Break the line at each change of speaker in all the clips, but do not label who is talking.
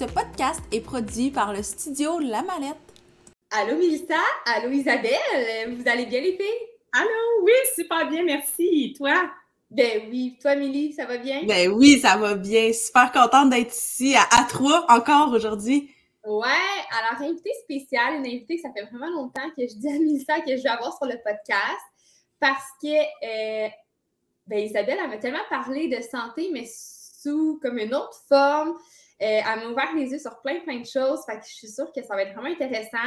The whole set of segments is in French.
Ce podcast est produit par le studio La Mallette.
Allô Mélissa, allô Isabelle, vous allez bien les filles?
Allô, oui, super bien, merci. Toi?
Ben oui, toi Mélie, ça va bien?
Ben oui, ça va bien. Super contente d'être ici à, à Troyes encore aujourd'hui.
Ouais, alors invitée spéciale, une invitée que ça fait vraiment longtemps que je dis à Mélissa que je vais avoir sur le podcast parce que euh, ben Isabelle, elle m'a tellement parlé de santé, mais sous comme une autre forme. Euh, elle m'a ouvert les yeux sur plein, plein de choses. Fait que je suis sûre que ça va être vraiment intéressant.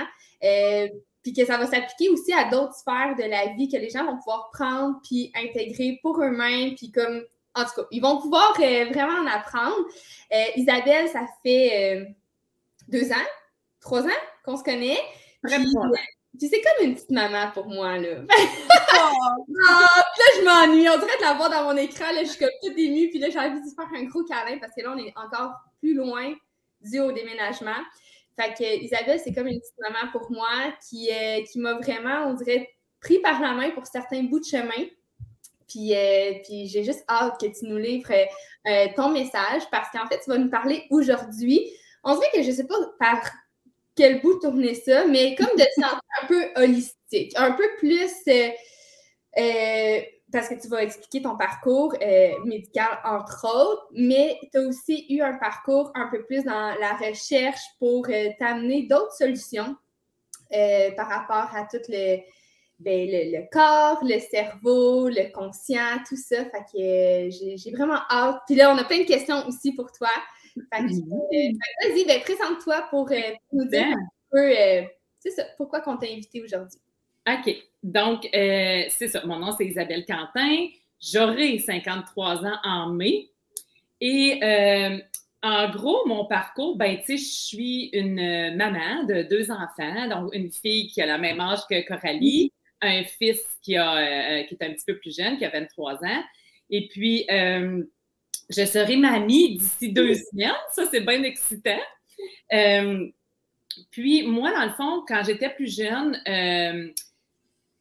Euh, puis que ça va s'appliquer aussi à d'autres sphères de la vie que les gens vont pouvoir prendre puis intégrer pour eux-mêmes. Puis comme, en tout cas, ils vont pouvoir euh, vraiment en apprendre. Isabelle, ça fait deux ans, trois ans qu'on se connaît. Puis c'est comme une petite maman pour moi, là. oh, là, je m'ennuie. On dirait de la voir dans mon écran, là, je suis comme toute émue. Puis là, j'ai envie de faire un gros câlin parce que là, on est encore plus loin dû au déménagement. Fait que Isabelle, c'est comme une petite maman pour moi qui, euh, qui m'a vraiment, on dirait, pris par la main pour certains bouts de chemin. Puis, euh, puis j'ai juste hâte que tu nous livres euh, ton message parce qu'en fait, tu vas nous parler aujourd'hui. On dirait que je ne sais pas par quel bout tourner ça, mais comme de santé un peu holistique, un peu plus euh, euh, parce que tu vas expliquer ton parcours euh, médical, entre autres, mais tu as aussi eu un parcours un peu plus dans la recherche pour t'amener d'autres solutions par rapport à tout le, ben, le, corps, le cerveau, le conscient, tout ça. Fait que j'ai vraiment hâte. Puis là, on a plein de questions aussi pour toi. Vas-y, ben, présente-toi pour, euh, nous dire un peu, euh, ça, pourquoi on t'a invité aujourd'hui.
OK. Donc, euh, c'est ça. Mon nom, c'est Isabelle Quentin. J'aurai 53 ans en mai. Et en gros, mon parcours, ben, tu sais, je suis une maman de deux enfants, donc une fille qui a le même âge que Coralie, un fils qui, a, qui est un petit peu plus jeune, qui a 23 ans. Et puis, je serai mamie d'ici deux semaines. Ça, c'est bien excitant. Euh, puis, moi, dans le fond, quand j'étais plus jeune, euh,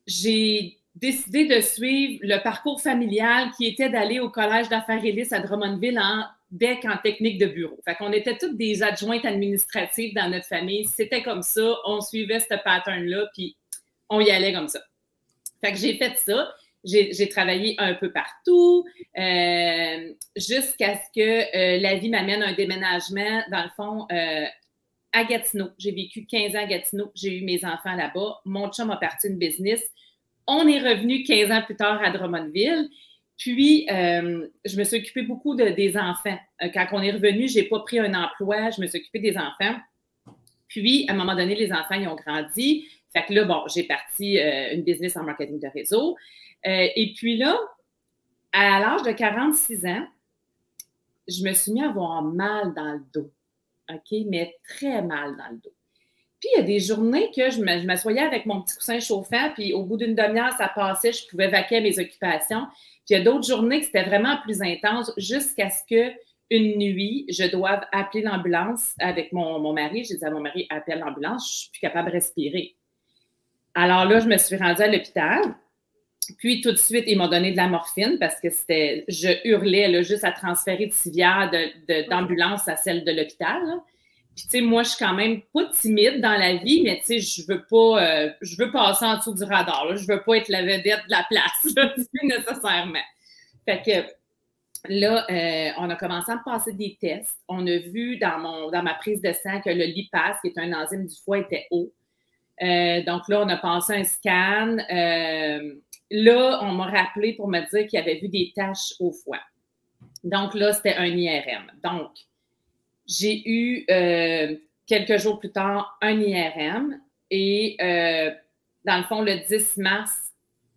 j'ai décidé de suivre le parcours familial qui était d'aller au Collège d'affaires à Drummondville en bec en technique de bureau. Fait qu'on était toutes des adjointes administratives dans notre famille. C'était comme ça. On suivait ce pattern-là, puis on y allait comme ça. Fait que j'ai fait ça. J'ai travaillé un peu partout euh, jusqu'à ce que euh, la vie m'amène un déménagement, dans le fond, euh, à Gatineau. J'ai vécu 15 ans à Gatineau. J'ai eu mes enfants là-bas. Mon chum a parti une business. On est revenu 15 ans plus tard à Drummondville. Puis, je me suis occupée beaucoup de, des enfants. quand on est revenu, je n'ai pas pris un emploi. Je me suis occupée des enfants. Puis, à un moment donné, les enfants, ils ont grandi. Fait que là, bon, j'ai parti une business en marketing de réseau. Euh, et puis là, à l'âge de 46 ans, je me suis mis à avoir mal dans le dos. OK? Mais très mal dans le dos. Puis il y a des journées que je m'assoyais avec mon petit coussin chauffant, puis au bout d'une demi-heure, ça passait, je pouvais vaquer à mes occupations. Puis il y a d'autres journées que c'était vraiment plus intense jusqu'à ce que une nuit, je doive appeler l'ambulance avec mon, mon mari. J'ai dit à mon mari, appelle l'ambulance, je suis plus capable de respirer. Alors là, je me suis rendue à l'hôpital. Puis tout de suite, ils m'ont donné de la morphine parce que c'était, je hurlais là, juste à transférer de civière d'ambulance à celle de l'hôpital. Puis tu sais, moi, je suis quand même pas timide dans la vie, mais tu sais, je veux pas, euh, je veux passer en dessous du radar. Là. Je veux pas être la vedette de la place, là, nécessairement. Fait que là, euh, on a commencé à me passer des tests. On a vu dans mon, dans ma prise de sang que le lipase, qui est un enzyme du foie, était haut. Euh, donc là, on a passé un scan. Là, on m'a rappelé pour me dire qu'il avait vu des taches au foie. Donc là, c'était un IRM. Donc, j'ai eu euh, quelques jours plus tard un IRM et euh, dans le fond, le 10 mars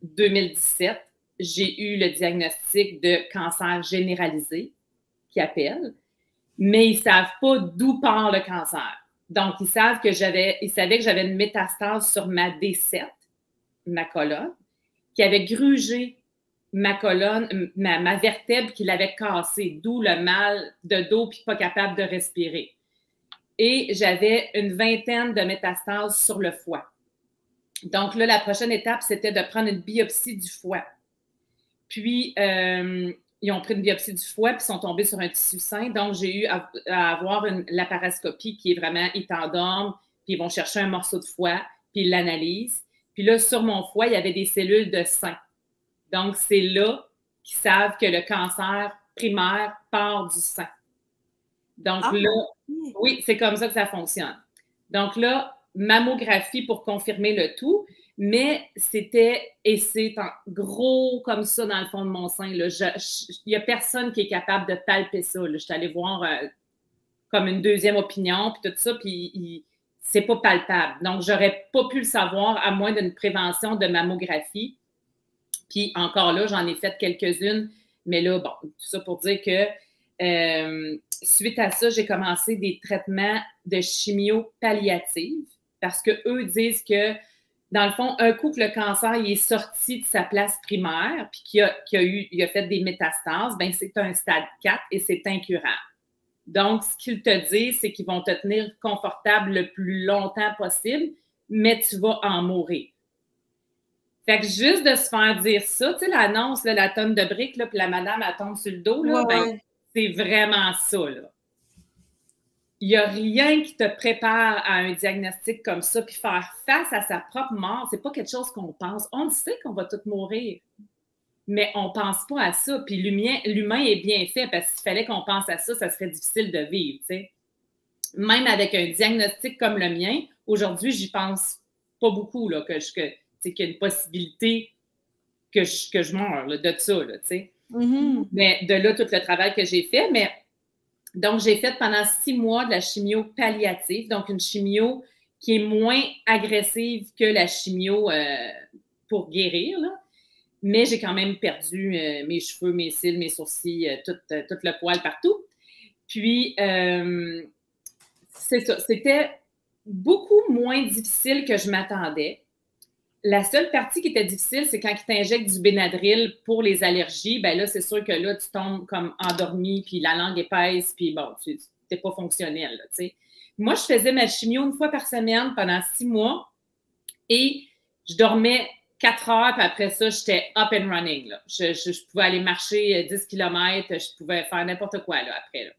2017, j'ai eu le diagnostic de cancer généralisé qui appelle. mais ils ne savent pas d'où part le cancer. Donc, ils savent que j'avais, ils savaient que j'avais une métastase sur ma D7, ma colonne, qui avait grugé ma colonne, ma, vertèbre qui l'avait cassée, d'où le mal de dos puis pas capable de respirer. Et j'avais une vingtaine de métastases sur le foie. Donc là, la prochaine étape, c'était de prendre une biopsie du foie. Puis, euh, ils ont pris une biopsie du foie puis sont tombés sur un tissu sain. Donc, j'ai eu à, avoir une laparoscopie qui est vraiment, ils t'endorment, puis ils vont chercher un morceau de foie, puis ils l'analysent. Puis là, sur mon foie, il y avait des cellules de sein. Donc, c'est là qu'ils savent que le cancer primaire part du sein. Donc ah, là, oui, c'est comme ça que ça fonctionne. Donc là, mammographie pour confirmer le tout, mais c'était, et c'est gros comme ça dans le fond de mon sein. Il n'y a personne qui est capable de palper ça. Je suis allée voir euh, comme une deuxième opinion, puis tout ça, puis c'est pas palpable. Donc, j'aurais pas pu le savoir à moins d'une prévention de mammographie. Puis encore là, j'en ai fait quelques-unes, mais là, bon, tout ça pour dire que euh, suite à ça, j'ai commencé des traitements de chimio palliative parce qu'eux disent que, dans le fond, un coup que le cancer est sorti de sa place primaire puis qu'il a fait des métastases, ben c'est un stade 4 et c'est incurable. Donc, ce qu'ils te disent, c'est qu'ils vont te tenir confortable le plus longtemps possible, mais tu vas en mourir. Fait que juste de se faire dire ça, tu sais, l'annonce, la tonne de briques, là, puis la madame, elle tombe sur le dos, là, ben, c'est vraiment ça, là. Il n'y a rien qui te prépare à un diagnostic comme ça, puis faire face à sa propre mort, c'est pas quelque chose qu'on pense. On sait qu'on va tous mourir, mais on pense pas à ça. Puis l'humain est bien fait, parce qu'il fallait qu'on pense à ça, ça serait difficile de vivre. Même avec un diagnostic comme le mien, aujourd'hui, j'y pense pas beaucoup, là, que je... Que, qu'il y a une possibilité que je, que je meure de ça, là. Mm-hmm. Mais de là, tout le travail que j'ai fait. Mais donc, j'ai fait pendant six mois de la chimio palliative, donc une chimio qui est moins agressive que la chimio euh, pour guérir, là. Mais j'ai quand même perdu euh, mes cheveux, mes cils, mes sourcils, euh, tout, tout, le poil partout. Puis, c'est ça. C'était beaucoup moins difficile que je m'attendais. La seule partie qui était difficile, c'est quand ils t'injectent du Benadryl pour les allergies. Ben là, c'est sûr que là, tu tombes comme endormi, puis la langue épaisse, puis bon, tu n'es pas fonctionnel. Moi, je faisais ma chimio une fois par semaine pendant six mois et je dormais quatre heures, puis après ça, j'étais up and running. Je, pouvais aller marcher 10 euh, km, je pouvais faire n'importe quoi là, après. Là.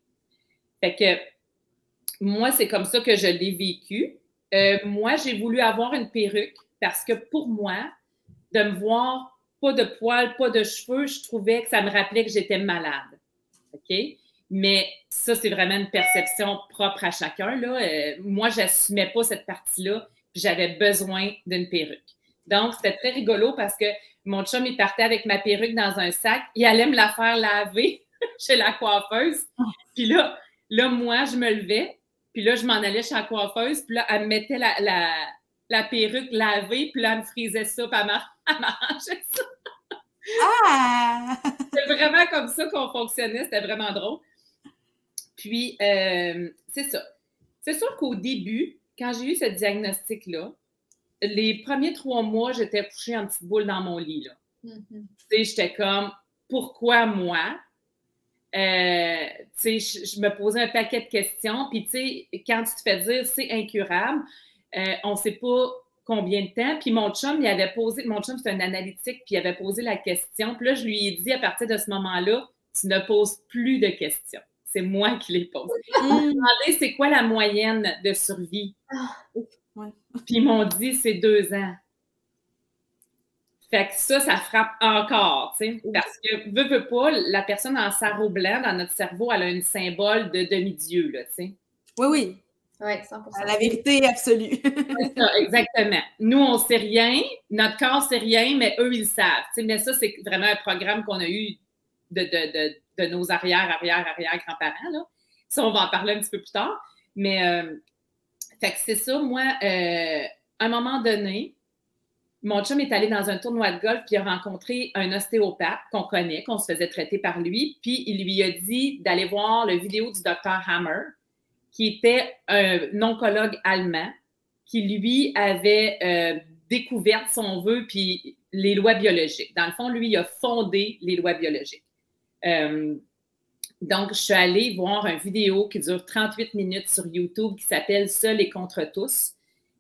Fait que moi, c'est comme ça que je l'ai vécu. Euh, moi, j'ai voulu avoir une perruque parce que pour moi, de me voir pas de poils, pas de cheveux, je trouvais que ça me rappelait que j'étais malade. OK? Mais ça, c'est vraiment une perception propre à chacun. Là. Euh, moi, j'assumais pas cette partie-là, j'avais besoin d'une perruque. Donc, c'était très rigolo parce que mon chum, il partait avec ma perruque dans un sac, il allait me la faire laver chez la coiffeuse. Puis là, là, moi, je me levais, puis là, je m'en allais chez la coiffeuse, puis là, elle me mettait la, la perruque lavée, puis là, elle me frisait ça, puis elle m'arrangeait ça. Ah! c'est vraiment comme ça qu'on fonctionnait, c'était vraiment drôle. Puis, euh, c'est ça. C'est sûr qu'au début, quand j'ai eu ce diagnostic-là, les premiers trois mois, j'étais couchée en petite boule dans mon lit. Là. Mm-hmm. Tu sais, j'étais comme, pourquoi moi? Euh, tu sais, je, me posais un paquet de questions. Puis, tu sais, quand tu te fais dire c'est incurable, euh, on ne sait pas combien de temps. Puis mon chum, il avait posé, mon chum, c'est un analytique, puis il avait posé la question. Puis là, je lui ai dit à partir de ce moment-là, tu ne poses plus de questions. C'est moi qui les pose. Mm. On demandé c'est quoi la moyenne de survie? Puis ils m'ont dit c'est deux ans. Fait que ça, ça frappe encore, tu sais. Parce que, veut, veut pas, la personne en sarreau blanc, dans notre cerveau, elle a un symbole de demi-dieu, là, tu sais.
Oui, oui.
Oui, 100%.
La vérité absolue.
ça, exactement. Nous, on ne sait rien, notre corps ne sait rien, mais eux, ils savent. mais ça, c'est vraiment un programme qu'on a eu de, de, de, nos arrière, arrière, arrière grands-parents. Ça, on va en parler un petit peu plus tard. Mais, euh, fait que c'est ça, moi, euh, à un moment donné, mon chum est allé dans un tournoi de golf, puis il a rencontré un ostéopathe qu'on connaît, qu'on se faisait traiter par lui, puis il lui a dit d'aller voir le vidéo du docteur Hammer, qui était un oncologue allemand, qui lui avait euh, découvert, si on veut, puis les lois biologiques. Dans le fond, lui, il a fondé les lois biologiques. Euh, donc, je suis allée voir une vidéo qui dure 38 minutes sur YouTube qui s'appelle Seul et contre tous.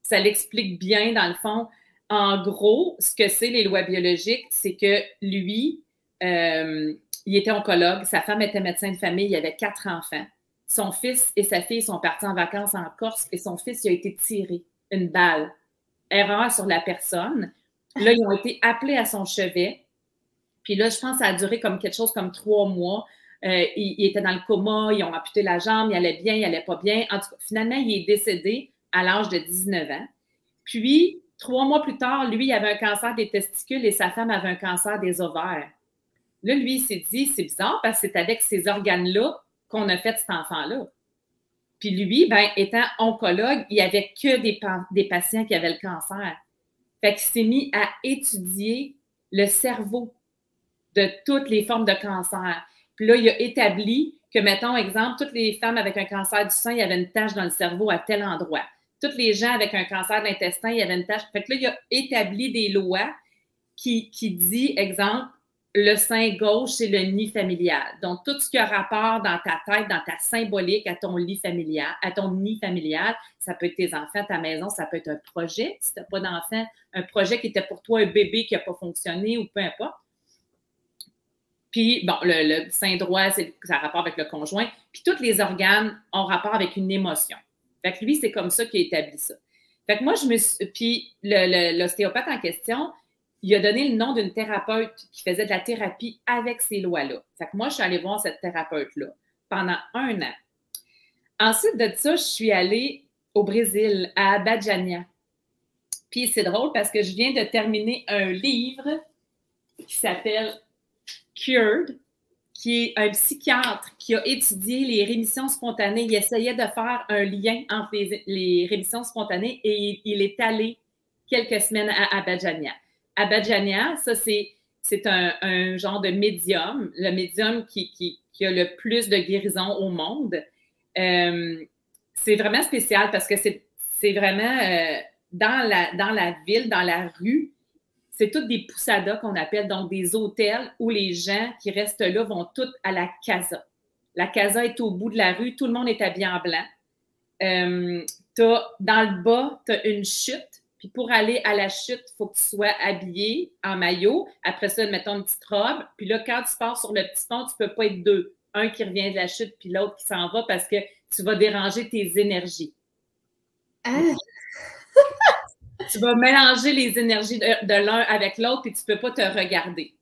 Ça l'explique bien, dans le fond. En gros, ce que c'est les lois biologiques, c'est que lui, euh, il était oncologue, sa femme était médecin de famille, il avait quatre enfants. Son fils et sa fille sont partis en vacances en Corse et son fils il a été tiré une balle. Erreur sur la personne. Là, ils ont été appelés à son chevet. Puis là, je pense que ça a duré comme quelque chose comme trois mois. Euh, il, était dans le coma, ils ont amputé la jambe, il allait bien, il allait pas bien. En tout cas, finalement, il est décédé à l'âge de 19 ans. Puis, trois mois plus tard, lui, il avait un cancer des testicules et sa femme avait un cancer des ovaires. Là, lui, il s'est dit, c'est bizarre parce que c'est avec ces organes-là qu'on a fait cet enfant-là. Puis lui, ben, étant oncologue, il n'y avait que des, des patients qui avaient le cancer. Fait qu'il s'est mis à étudier le cerveau de toutes les formes de cancer. Puis là, il a établi que, mettons, exemple, toutes les femmes avec un cancer du sein, il y avait une tache dans le cerveau à tel endroit. Toutes les gens avec un cancer de l'intestin, il y avait une tache. Fait que là, il a établi des lois qui, qui dit, exemple, le sein gauche, c'est le nid familial. Donc, tout ce qui a rapport dans ta tête, dans ta symbolique à ton lit familial, à ton nid familial, ça peut être tes enfants, ta maison, ça peut être un projet. Si tu n'as pas d'enfant, un projet qui était pour toi un bébé qui n'a pas fonctionné ou peu importe. Puis, bon, le, sein droit, ça a rapport avec le conjoint. Puis, tous les organes ont rapport avec une émotion. Fait que lui, c'est comme ça qu'il a établi ça. Fait que moi, je me suis. Puis, l'ostéopathe en question, il a donné le nom d'une thérapeute qui faisait de la thérapie avec ces lois-là. Fait que moi, je suis allée voir cette thérapeute-là pendant un an. Ensuite de ça, je suis allée au Brésil, à Abadjania. Puis c'est drôle parce que je viens de terminer un livre qui s'appelle Cured, qui est un psychiatre qui a étudié les rémissions spontanées. Il essayait de faire un lien entre les, rémissions spontanées et il, est allé quelques semaines à Abadjania. Abadjania, ça, c'est, un, genre de médium, le médium qui, a le plus de guérison au monde. Euh, c'est vraiment spécial parce que c'est, vraiment euh, dans la ville, dans la rue, c'est toutes des poussadas qu'on appelle, donc des hôtels où les gens qui restent là vont toutes à la casa. La casa est au bout de la rue, tout le monde est habillé en blanc. Euh, dans le bas, tu as une chute puis pour aller à la chute, il faut que tu sois habillé en maillot. Après ça, mettons une petite robe. Puis là, quand tu pars sur le petit pont, tu ne peux pas être deux. Un qui revient de la chute, puis l'autre qui s'en va parce que tu vas déranger tes énergies. Ah! tu vas mélanger les énergies de, l'un avec l'autre, puis tu ne peux pas te regarder.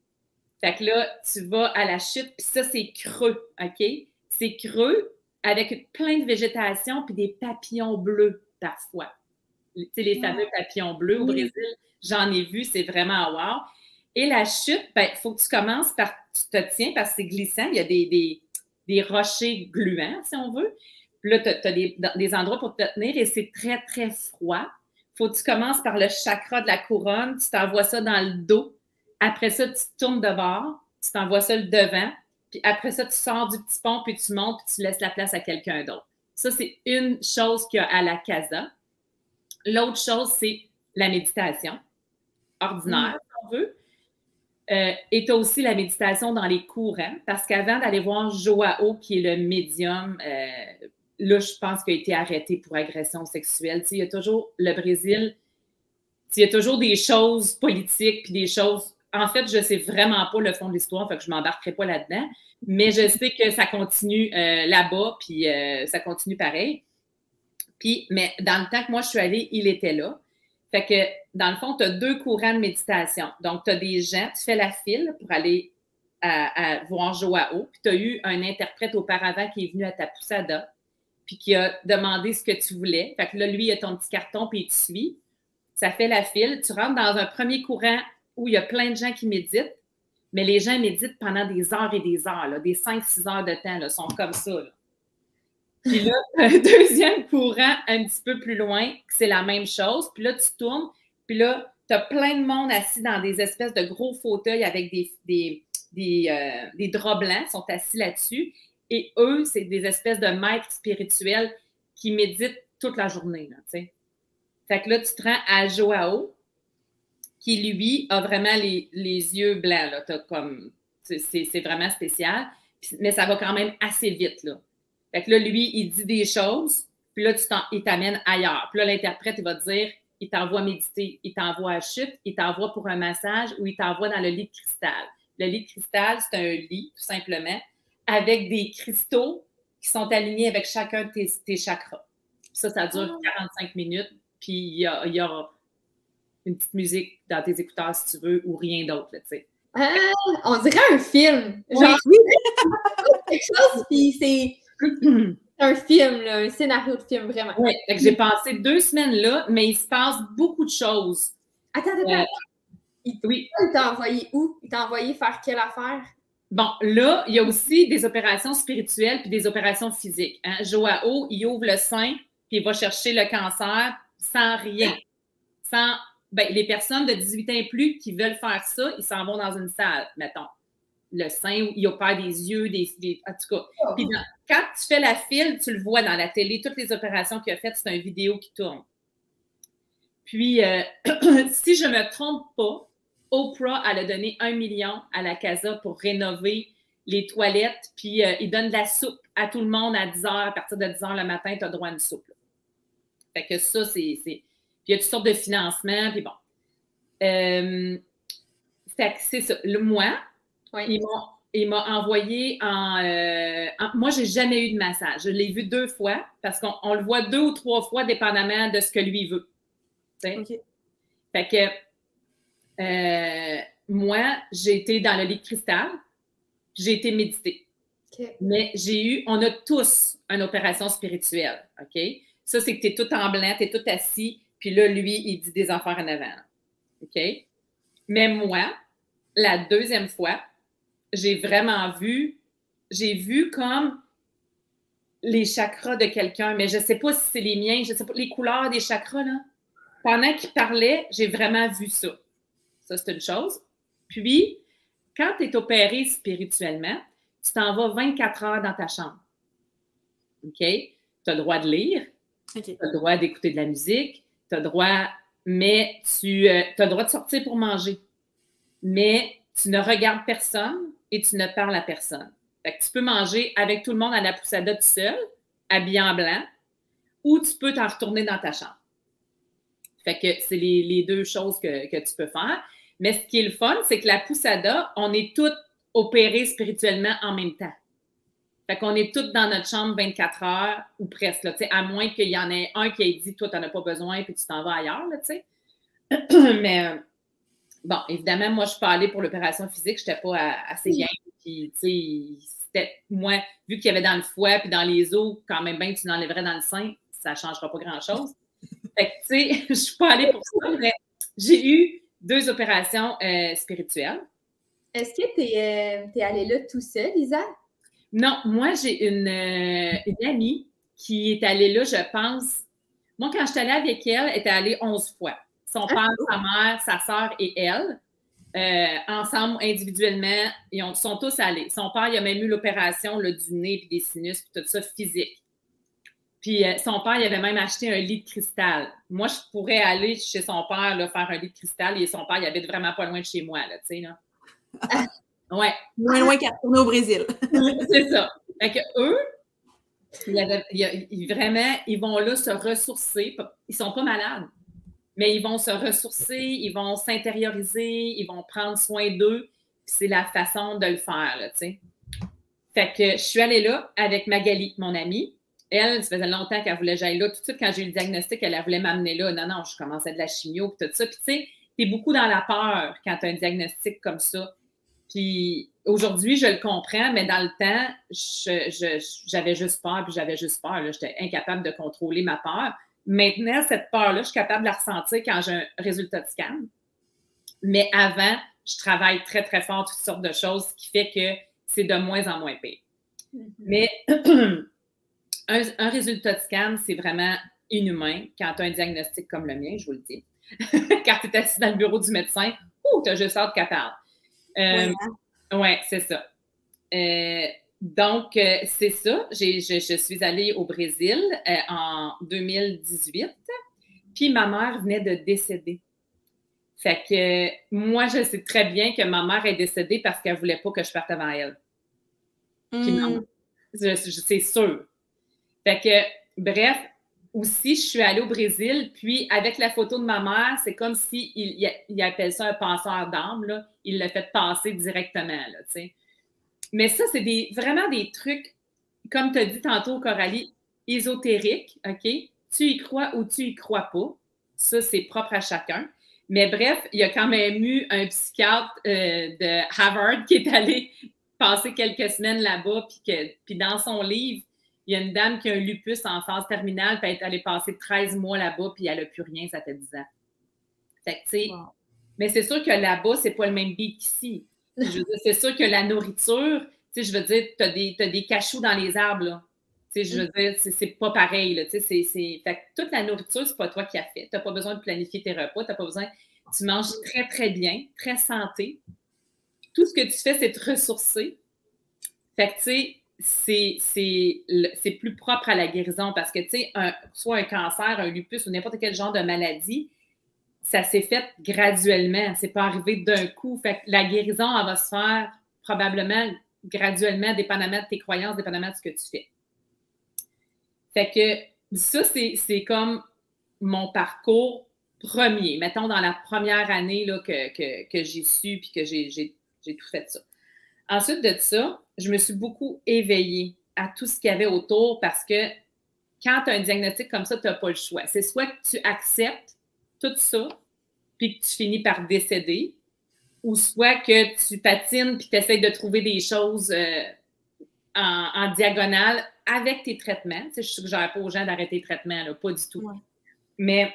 Fait que là, tu vas à la chute, puis ça, c'est creux, OK? C'est creux avec plein de végétation, puis des papillons bleus parfois les fameux papillons bleus au Brésil. J'en ai vu, c'est vraiment wow. Et la chute, il ben, faut que tu commences par, tu te tiens parce que c'est glissant, il y a des, des, rochers gluants, si on veut. Puis là, tu as, des, des, endroits pour te tenir et c'est très, très froid. Faut que tu commences par le chakra de la couronne, tu t'envoies ça dans le dos. Après ça, tu tournes de bord, tu t'envoies ça le devant. Puis après ça, tu sors du petit pont, puis tu montes, puis tu laisses la place à quelqu'un d'autre. Ça, c'est une chose qu'il y a à la casa. L'autre chose, c'est la méditation ordinaire, si on veut. Euh, et tu as aussi la méditation dans les courants, parce qu'avant d'aller voir Joao, qui est le médium, euh, là, je pense qu'il a été arrêté pour agression sexuelle. Tu sais, il y a toujours, le Brésil, il y a toujours des choses politiques, puis des choses. En fait, je ne sais vraiment pas le fond de l'histoire, fait je ne m'embarquerai pas là-dedans, mais je sais que ça continue euh, là-bas, puis ça continue pareil mais dans le temps que moi je suis allée, il était là. Fait que, dans le fond, tu as deux courants de méditation. Donc, tu as des gens, tu fais la file pour aller voir Joao, puis tu as eu un interprète auparavant qui est venu à ta poussada, puis qui a demandé ce que tu voulais. Fait que là, lui, il a ton petit carton, puis il te suit. Ça fait la file. Tu rentres dans un premier courant où il y a plein de gens qui méditent, mais les gens méditent pendant des heures et des heures, des 5-6 heures de temps, là, sont comme ça. Là. Puis là, un deuxième courant un petit peu plus loin, c'est la même chose. Puis là, tu tournes, puis là, tu as plein de monde assis dans des espèces de gros fauteuils avec des, des, des, euh, draps blancs, sont assis là-dessus. Et eux, c'est des espèces de maîtres spirituels qui méditent toute la journée. Fait que là, tu te rends à Joao, qui lui a vraiment les, les yeux blancs. Là. comme, c'est, vraiment spécial. Mais ça va quand même assez vite. Là. Fait que là, lui, il dit des choses, puis là, tu il t'amène ailleurs. Puis là, l'interprète, il va te dire il t'envoie méditer, il t'envoie à chute, il t'envoie pour un massage ou il t'envoie dans le lit de cristal. Le lit de cristal, c'est un lit, tout simplement, avec des cristaux qui sont alignés avec chacun de tes, chakras. Ça, ça dure 45 ah. minutes, puis il y, a, aura une petite musique dans tes écouteurs si tu veux, ou rien d'autre, tu sais.
Ah, on dirait un film. Genre, oui. quelque chose, puis c'est un film, là, un scénario de film, vraiment.
Oui, j'ai passé deux semaines là, mais il se passe beaucoup de choses.
Attends, attends, euh, Il, oui. il t'a envoyé où? Il t'a envoyé faire quelle affaire?
Bon, là, il y a aussi des opérations spirituelles puis des opérations physiques. Hein. Joao, il ouvre le sein puis il va chercher le cancer sans rien. Sans. Ben, les personnes de 18 ans et plus qui veulent faire ça, ils s'en vont dans une salle, mettons. Le sein, où il opère des yeux, des. en tout cas. Oh. Puis quand tu fais la file, tu le vois dans la télé, toutes les opérations qu'il a faites, c'est une vidéo qui tourne. Puis, euh, si je ne me trompe pas, Oprah, elle a donné un million à la Casa pour rénover les toilettes, puis euh, il donne de la soupe à tout le monde à 10 h, à partir de 10 h le matin, tu as droit à une soupe. Fait que ça, c'est. Puis il y a toutes sortes de financements, puis bon. Euh, fait que c'est ça. Le, moi, il m'a envoyé en, euh, en Moi, j'ai jamais eu de massage. Je l'ai vu deux fois parce qu'on le voit deux ou trois fois dépendamment de ce que lui veut. Fait que euh, moi, j'ai été dans le lit de cristal, j'ai été méditer. Mais j'ai eu, on a tous une opération spirituelle, OK? Ça, c'est que tu es tout en blanc, tu es tout assis, puis là, lui, il dit des affaires en avant. OK? Mais moi, la deuxième fois, j'ai vraiment vu, j'ai vu comme les chakras de quelqu'un, mais je ne sais pas si c'est les miens, je ne sais pas, les couleurs des chakras, là. Pendant qu'il parlait, j'ai vraiment vu ça. Ça, c'est une chose. Puis, quand tu es opéré spirituellement, tu t'en vas 24 heures dans ta chambre. OK? Tu as le droit de lire, tu as le droit d'écouter de la musique, tu as le droit, mais tu euh, as le droit de sortir pour manger. Mais tu ne regardes personne et tu ne parles à personne. Fait que tu peux manger avec tout le monde à la poussada tout seul, habillé en blanc, ou tu peux t'en retourner dans ta chambre. Fait que c'est les, deux choses que, que, tu peux faire. Mais ce qui est le fun, c'est que la poussada, on est toutes opérées spirituellement en même temps. Fait qu'on est toutes dans notre chambre 24 heures ou presque, là, à moins qu'il y en ait un qui ait dit Toi, tu n'en as pas besoin, puis tu t'en vas ailleurs. Là, Mais euh, bon, évidemment, moi, je suis pas allée pour l'opération physique, je n'étais pas assez bien. Puis, tu sais, moi, vu qu'il y avait dans le foie puis dans les os, quand même bien tu l'enlèverais dans le sein, ça ne changera pas grand-chose. Fait que, tu sais, je ne suis pas allée pour ça, mais j'ai eu deux opérations euh, spirituelles.
Est-ce que tu es, euh, allée là tout seul, Lisa?
Non, moi, j'ai une, euh, une, amie qui est allée là, je pense. Moi, quand je suis allée avec elle, elle était allée 11 fois. Son ah, père, sa mère, sa soeur et elle. ensemble, individuellement, ils sont tous allés. Son père, il a même eu l'opération du nez, puis des sinus, puis tout ça physique. Puis euh, son père, il avait même acheté un lit de cristal. Moi, je pourrais aller chez son père là, faire un lit de cristal et son père, il habite vraiment pas loin de chez moi, là, tu sais, là. ouais.
Moins loin qu'à tourner au Brésil.
C'est ça. Fait que eux, ils, vraiment, ils vont là se ressourcer. Ils sont pas malades, mais ils vont se ressourcer, ils vont s'intérioriser, ils vont prendre soin d'eux. C'est la façon de le faire, tu sais. Fait que je suis allée là avec Magali, mon amie. Elle, ça faisait longtemps qu'elle voulait j'aille là. Tout de suite, quand j'ai eu le diagnostic, elle, voulait m'amener là. Non, non, je commençais de la chimio, puis tout ça. Puis, tu sais, t'es beaucoup dans la peur quand tu as un diagnostic comme ça. Puis, aujourd'hui, je le comprends, mais dans le temps, j'avais juste peur, puis j'avais juste peur. J'étais incapable de contrôler ma peur. Maintenant, cette peur-là, je suis capable de la ressentir quand j'ai un résultat de scan. Mais avant, je travaille très, très fort toutes sortes de choses, ce qui fait que c'est de moins en moins pire. Mm-hmm. Mais un, résultat de scan, c'est vraiment inhumain quand tu as un diagnostic comme le mien, je vous le dis. Quand tu es assis dans le bureau du médecin, ouh, tu as juste hâte qu'elle parle. Euh, oui, c'est ça. Euh, donc, euh, c'est ça. Je, suis allée au Brésil en 2018. Puis ma mère venait de décéder. Fait que moi, je sais très bien que ma mère est décédée parce qu'elle ne voulait pas que je parte avant elle. Puis hmm. c'est sûr. Fait que, bref, aussi, je suis allée au Brésil, puis avec la photo de ma mère, c'est comme s'il il, il, appelle ça un passeur d'âme, il l'a fait passer directement, là, Mais ça, c'est des, vraiment des trucs, comme tu as dit tantôt, Coralie, ésotériques, OK? Tu y crois ou tu y crois pas. Ça, c'est propre à chacun. Mais bref, il y a quand même eu un psychiatre euh, de Harvard qui est allé passer quelques semaines là-bas, puis, puis dans son livre, il y a une dame qui a un lupus en phase terminale, puis elle est allée passer 13 mois là-bas, puis elle n'a plus rien, ça fait 10 ans. Fait que, tu sais, mais c'est sûr que là-bas, c'est pas le même beat qu'ici. c'est sûr que la nourriture, tu sais, je veux dire, tu as des, as des cachous dans les arbres, là. Tu sais, je veux dire, c'est pas pareil, là. Tu sais, c'est... Fait que toute la nourriture, c'est pas toi qui as fait. Tu n'as pas besoin de planifier tes repas, tu n'as pas besoin... Tu manges très, très bien, très santé. Tout ce que tu fais, c'est te ressourcer. Fait que, tu sais, c'est plus propre à la guérison parce que, tu sais, soit un cancer, un lupus ou n'importe quel genre de maladie, ça s'est fait graduellement. C'est pas arrivé d'un coup. La guérison, elle va se faire probablement graduellement, dépendamment de tes croyances, dépendamment de ce que tu fais. Fait que ça, c'est comme mon parcours premier. Mettons dans la première année là, que, que, j'ai su puis que j'ai tout fait ça. Ensuite de ça, je me suis beaucoup éveillée à tout ce qu'il y avait autour parce que quand tu as un diagnostic comme ça, tu n'as pas le choix. C'est soit que tu acceptes tout ça, puis que tu finis par décéder, ou soit que tu patines puis tu essaies de trouver des choses euh, en, diagonale avec tes traitements. Tu sais, je ne suggère pas aux gens d'arrêter les traitements, pas du tout. Mais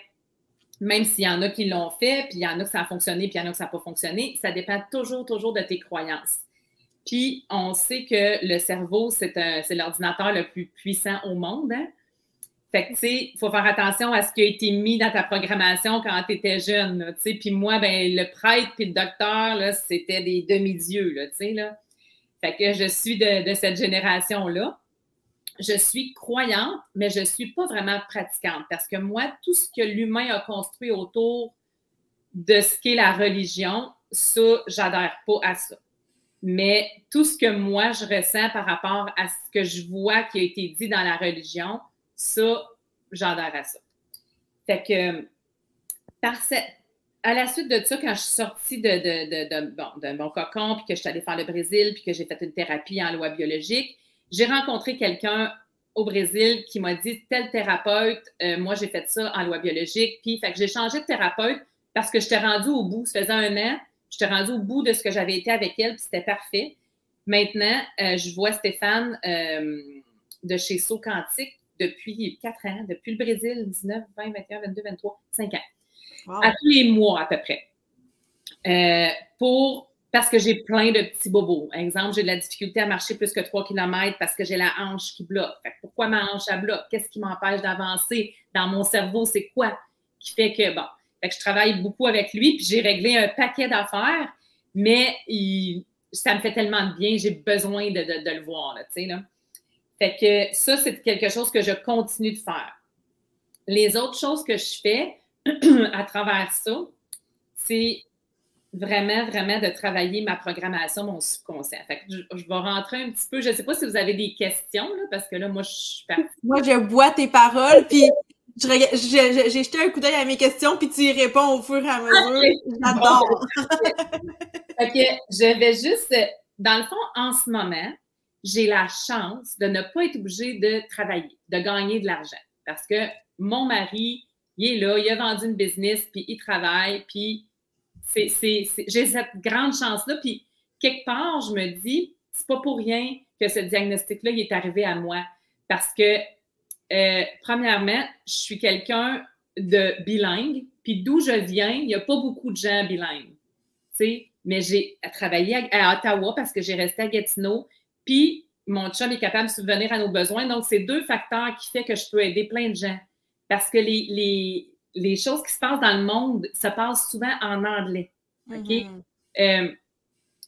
même s'il y en a qui l'ont fait, puis il y en a que ça a fonctionné, puis il y en a que ça n'a pas fonctionné, ça dépend toujours, toujours de tes croyances. Puis, on sait que le cerveau, c'est l'ordinateur le plus puissant au monde. Hein. Fait que, tu sais, il faut faire attention à ce qui a été mis dans ta programmation quand tu étais jeune. Puis moi, ben, le prêtre puis le docteur, c'était des demi-dieux, sais, là. Fait que je suis de, cette génération-là. Je suis croyante, mais je ne suis pas vraiment pratiquante parce que moi, tout ce que l'humain a construit autour de ce qu'est la religion, ça, j'adhère pas à ça. Mais tout ce que moi, je ressens par rapport à ce que je vois qui a été dit dans la religion, ça, j'adhère à ça. Fait que, par à la suite de ça, quand je suis sortie de, de, de, bon, de mon cocon, puis que je suis allée faire le Brésil, puis que j'ai fait une thérapie en loi biologique, j'ai rencontré quelqu'un au Brésil qui m'a dit tel thérapeute, euh, moi j'ai fait ça en loi biologique, puis fait que j'ai changé de thérapeute parce que je t'ai rendu au bout. Ça faisait un an, je t'ai rendu au bout de ce que j'avais été avec elle, puis c'était parfait. Maintenant, euh, je vois Stéphane euh, de chez So Quantique depuis quatre ans, depuis le Brésil, 19, 20, 21, 22, 23, 5 ans. À tous les mois à peu près. Euh, pour parce que j'ai plein de petits bobos. Exemple, j'ai de la difficulté à marcher plus que 3 km parce que j'ai la hanche qui bloque. pourquoi ma hanche a bloque? Qu'est-ce qui m'empêche d'avancer? Dans mon cerveau, c'est quoi qui fait que, bon, fait que je travaille beaucoup avec lui, puis j'ai réglé un paquet d'affaires, mais ça me fait tellement de bien, j'ai besoin de, le voir, tu sais. Fait que ça, c'est quelque chose que je continue de faire. Les autres choses que je fais à travers ça, c'est vraiment, vraiment de travailler ma programmation, mon subconscient. Fait que je, vais rentrer un petit peu. Je ne sais pas si vous avez des questions, parce que là, moi, je suis partie.
Moi, je bois tes paroles, puis j'ai jeté un coup d'œil à mes questions, puis tu y réponds au fur et à mesure. J'adore.
ok, je vais juste, dans le fond, en ce moment, j'ai la chance de ne pas être obligée de travailler, de gagner de l'argent. Parce que mon mari, il est là, il a vendu une business, puis il travaille, puis j'ai cette grande chance-là. Puis quelque part, je me dis, c'est pas pour rien que ce diagnostic-là, il est arrivé à moi. Parce que euh, premièrement, je suis quelqu'un de bilingue, puis d'où je viens, il n'y a pas beaucoup de gens bilingues. Mais j'ai travaillé à, Ottawa parce que j'ai resté à Gatineau, puis mon chum est capable de subvenir à nos besoins. Donc, c'est deux facteurs qui font que je peux aider plein de gens. Parce que les, les choses qui se passent dans le monde se passent souvent en anglais. OK?
Mhm.
Euh,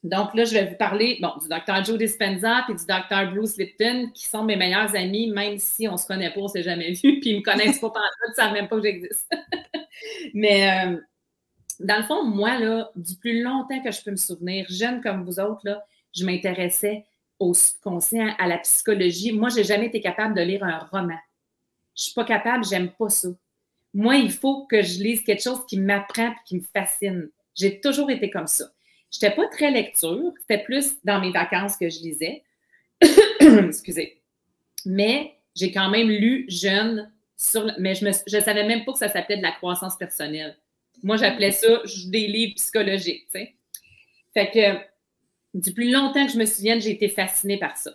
donc là, je vais vous parler bon, du Dr. Joe Dispenza et du Dr. Bruce Lipton, qui sont mes meilleurs amis, même si on ne se connaît pas, on ne s'est jamais vu, puis ils ne me connaissent pas pendant ils ne savent même pas que j'existe. Mais euh, dans le fond, moi, là, du plus longtemps que je peux me souvenir, jeune comme vous autres, là, je m'intéressais au subconscient, à la psychologie. Moi, je n'ai jamais été capable de lire un roman. Je ne suis pas capable, j'aime pas ça. Moi, il faut que je lise quelque chose qui m'apprend et qui me fascine. J'ai toujours été comme ça. Je n'étais pas très lecture, c'était plus dans mes vacances que je lisais. Excusez. Mais j'ai quand même lu jeune sur. Mais je ne savais même pas que ça s'appelait de la croissance personnelle. Moi, j'appelais ça des livres psychologiques, tu sais. Fait que du plus longtemps que je me souvienne, j'ai été fascinée par ça.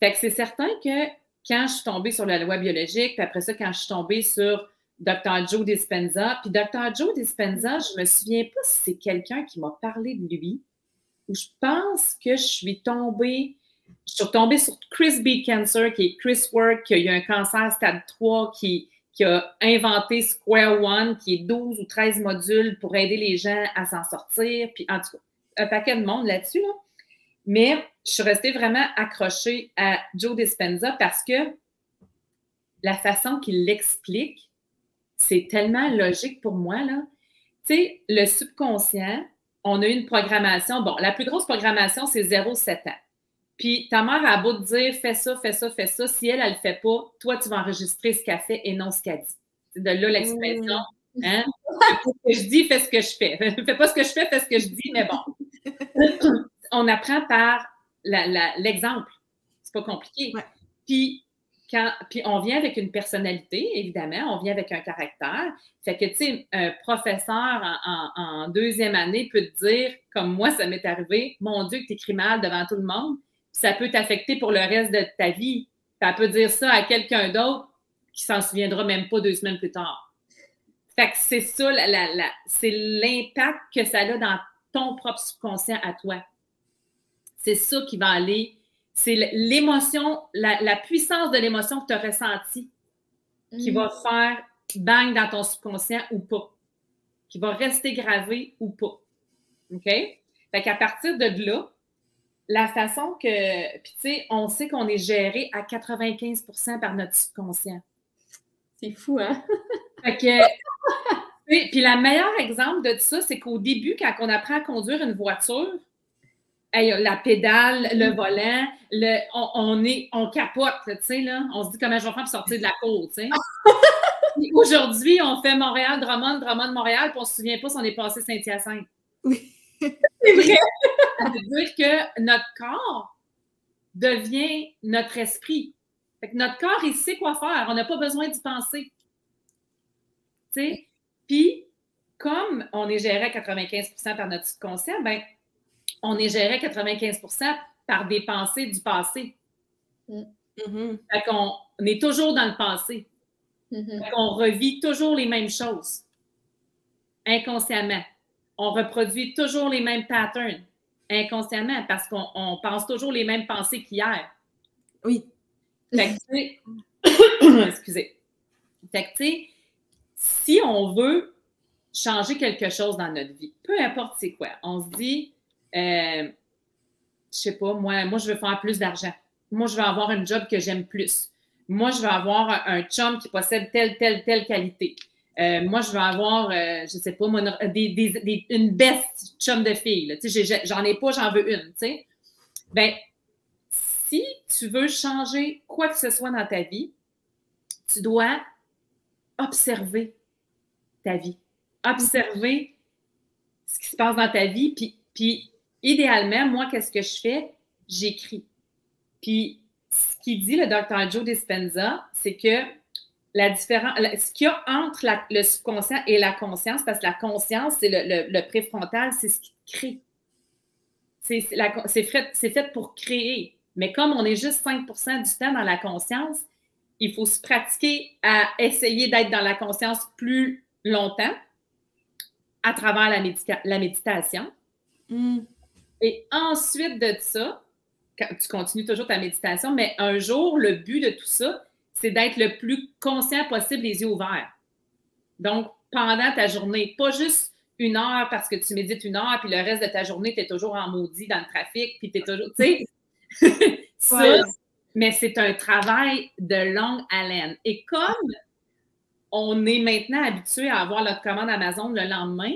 Fait que c'est certain que quand je suis tombée sur la loi biologique, puis après ça, quand je suis tombée sur Dr. Joe Dispenza. Puis Dr. Joe Dispenza, je me souviens pas si c'est quelqu'un qui m'a parlé de lui. Ou je pense que je suis tombée, je suis tombée sur Chris B. Cancer, qui est Chris Work, qui a eu un cancer stade 3, qui, a inventé Square One, qui est 12 ou 13 modules pour aider les gens à s'en sortir. Puis en tout cas, un paquet de monde là-dessus. Là. Mais je suis restée vraiment accrochée à Joe Dispenza parce que la façon qu'il l'explique, c'est tellement logique pour moi, là. Tu sais, le subconscient, on a une programmation. Bon, la plus grosse programmation, c'est 0-7 ans. Puis ta mère a beau te dire fais ça, fais ça, fais ça. Si elle, elle le fait pas, toi, tu vas enregistrer ce qu'elle fait et non ce qu'elle dit. C'est de là l'expression. Hein? Fais ce que je dis, fais ce que je fais. fais pas ce que je fais, fais ce que je dis, mais bon. on apprend par l'exemple. c'est pas compliqué.
Ouais.
Puis puis on vient avec une personnalité, évidemment, on vient avec un caractère. Fait que, tu sais, un professeur en, deuxième année peut te dire, comme moi, ça m'est arrivé, mon Dieu, que tu écris mal devant tout le monde, ça peut t'affecter pour le reste de ta vie. Puis elle peut dire ça à quelqu'un d'autre qui s'en souviendra même pas deux semaines plus tard. Fait que c'est ça, c'est l'impact que ça a dans ton propre subconscient à toi. C'est ça qui va aller c'est l'émotion, la, la, puissance de l'émotion que tu as ressentie qui
Mm.
va faire bang dans ton subconscient ou pas, qui va rester gravé ou pas. OK? Fait qu'à partir de là, la façon que. Puis, tu sais, on sait qu'on est géré à 95% par notre subconscient.
C'est fou, hein?
Fait que. puis, puis, le meilleur exemple de ça, c'est qu'au début, quand on apprend à conduire une voiture, Hey, la pédale, le volant, le, on, on, est, on capote, tu sais, là. On se dit comment je vais faire pour sortir de la cour, tu sais. Aujourd'hui, on fait Montréal, Drummond, Drummond, Montréal, puis on se souvient pas si on est passé Saint-Hyacinthe.
Oui.
C'est vrai.
Ça veut dire que notre corps devient notre esprit. Fait que notre corps, il sait quoi faire. On n'a pas besoin d'y penser. Tu sais? Puis, comme on est géré à 95% par notre subconscient, ben on est géré 95% par des pensées du passé.
Mm -hmm.
Fait qu'on on est toujours dans le passé.
Mm -hmm.
Fait qu'on revit toujours les mêmes choses inconsciemment. On reproduit toujours les mêmes patterns inconsciemment parce qu'on on pense toujours les mêmes pensées qu'hier.
Oui.
Fait que, excusez. Fait que, tu sais, si on veut changer quelque chose dans notre vie, peu importe c'est quoi, on se dit, euh, je sais pas, moi, moi, je veux faire plus d'argent. Moi, je veux avoir un job que j'aime plus. Moi, je veux avoir un, chum qui possède telle, telle, telle qualité. Euh, moi, je veux avoir, euh, je sais pas, mon, des, une best chum de fille. J'en ai pas, j'en veux une. Ben, si tu veux changer quoi que ce soit dans ta vie, tu dois observer ta vie. Observer ce qui se passe dans ta vie, puis idéalement, moi, qu'est-ce que je fais? J'écris. Puis, ce qu'il dit le docteur Joe Dispenza, c'est que la différence, ce qu'il y a entre le subconscient et la conscience, parce que la conscience, c'est le, préfrontal, c'est ce qui crée. C'est fait, fait pour créer. Mais comme on est juste 5% du temps dans la conscience, il faut se pratiquer à essayer d'être dans la conscience plus longtemps à travers la méditation.
Mm.
Et ensuite de ça, tu continues toujours ta méditation, mais un jour, le but de tout ça, c'est d'être le plus conscient possible, les yeux ouverts. Donc, pendant ta journée, pas juste une heure parce que tu médites une heure, puis le reste de ta journée, tu es toujours en maudit dans le trafic, puis tu es toujours, tu sais, ça, mais c'est un travail de longue haleine. Et comme on est maintenant habitué à avoir notre commande Amazon le lendemain,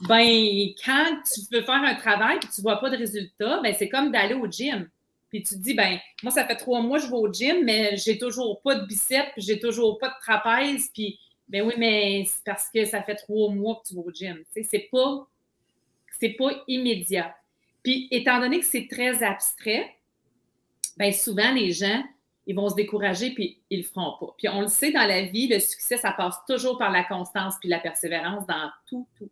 ben, quand tu veux faire un travail et tu ne vois pas de résultat, ben, c'est comme d'aller au gym. Puis tu te dis, ben, moi, ça fait trois mois que je vais au gym, mais j'ai toujours pas de biceps, j'ai toujours pas de trapèze, puis ben oui, mais c'est parce que ça fait trois mois que tu vas au gym. Tu c'est pas, c'est pas immédiat. Puis, étant donné que c'est très abstrait, ben souvent, les gens, ils vont se décourager puis ils le feront pas. Puis on le sait dans la vie, le succès, ça passe toujours par la constance puis la persévérance dans tout, tout.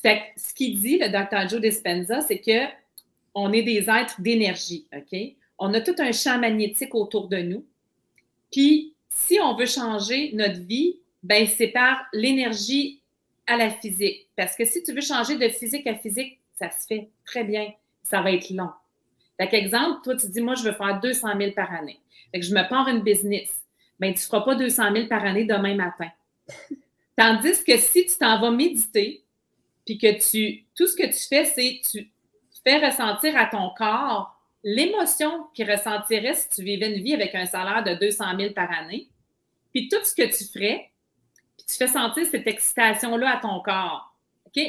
Fait que ce qu'il dit, le Dr. Joe Dispenza, c'est que on est des êtres d'énergie, OK? On a tout un champ magnétique autour de nous. Puis si on veut changer notre vie, ben c'est par l'énergie à la physique. Parce que si tu veux changer de physique à physique, ça se fait très bien. Ça va être long. Fait exemple, toi, tu dis, moi, je veux faire 200 000 par année. Fait que je me pars une business. Ben, tu ne feras pas 200 000 par année demain matin. Tandis que si tu t'en vas méditer, puis que tu, tout ce que tu fais, c'est tu fais ressentir à ton corps l'émotion qu'il ressentirait si tu vivais une vie avec un salaire de 200 000 par année, puis tout ce que tu ferais, tu fais sentir cette excitation-là à ton corps.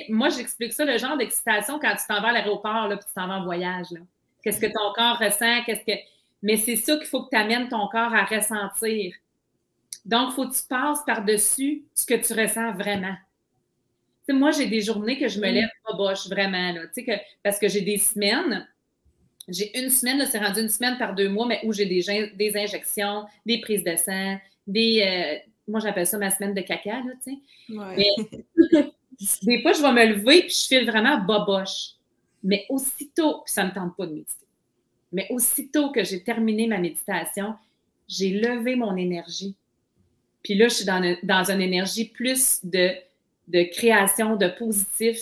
Moi, j'explique ça, le genre d'excitation quand tu t'en vas à l'aéroport, puis tu t'en vas en voyage. Qu'est-ce que ton corps ressent? Mais c'est ça qu'il faut que tu amènes ton corps à ressentir. Donc, il faut que tu passes par-dessus ce que tu ressens vraiment. Moi, j'ai des journées que je me lève pas boche, vraiment. Là, que, parce que j'ai des semaines j'ai une semaine, c'est rendu une semaine par deux mois, mais où j'ai des, des injections, des prises de sang, des. Euh, moi, j'appelle ça ma semaine de caca, là, tu sais. des fois, je vais me lever puis je file vraiment boboche. Mais aussitôt, puis ça ne me tente pas de méditer, mais aussitôt que j'ai terminé ma méditation, j'ai levé mon énergie. Puis là, je suis dans, dans une énergie plus de, de création, de positif.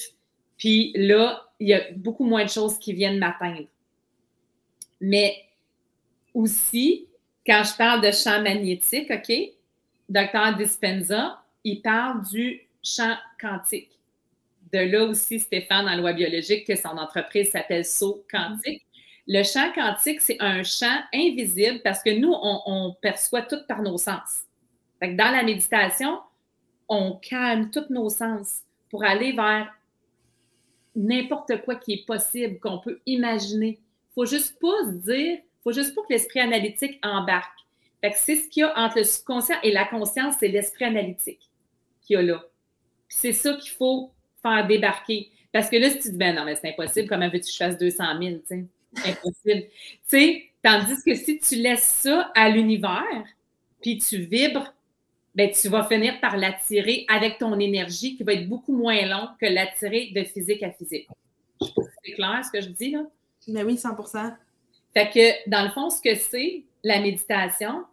Puis là, il y a beaucoup moins de choses qui viennent m'atteindre. Mais aussi, quand je parle de champ magnétique, OK, Dr. Dispenza, il parle du champ quantique. De là aussi, Stéphane, en loi biologique, que son entreprise s'appelle SO Quantique. Le champ quantique, c'est un champ invisible parce que nous, on, perçoit tout par nos sens. dans la méditation, on calme tous nos sens pour aller vers n'importe quoi qui est possible, qu'on peut imaginer faut juste pas se dire, faut juste pas que l'esprit analytique embarque. Fait que c'est ce qu'il y a entre le subconscient et la conscience, c'est l'esprit analytique qu'il y a là. c'est ça qu'il faut faire débarquer. Parce que là, si tu dis, ben non, mais c'est impossible, comment veux-tu que je fasse 200 000, tu sais? Impossible. tandis que si tu laisses ça à l'univers, puis tu vibres, ben tu vas finir par l'attirer avec ton énergie qui va être beaucoup moins long que l'attirer de physique à physique. Je sais pas si c'est clair ce que je dis, là.
Mais oui, 100
Fait que, dans le fond, ce que c'est, la méditation,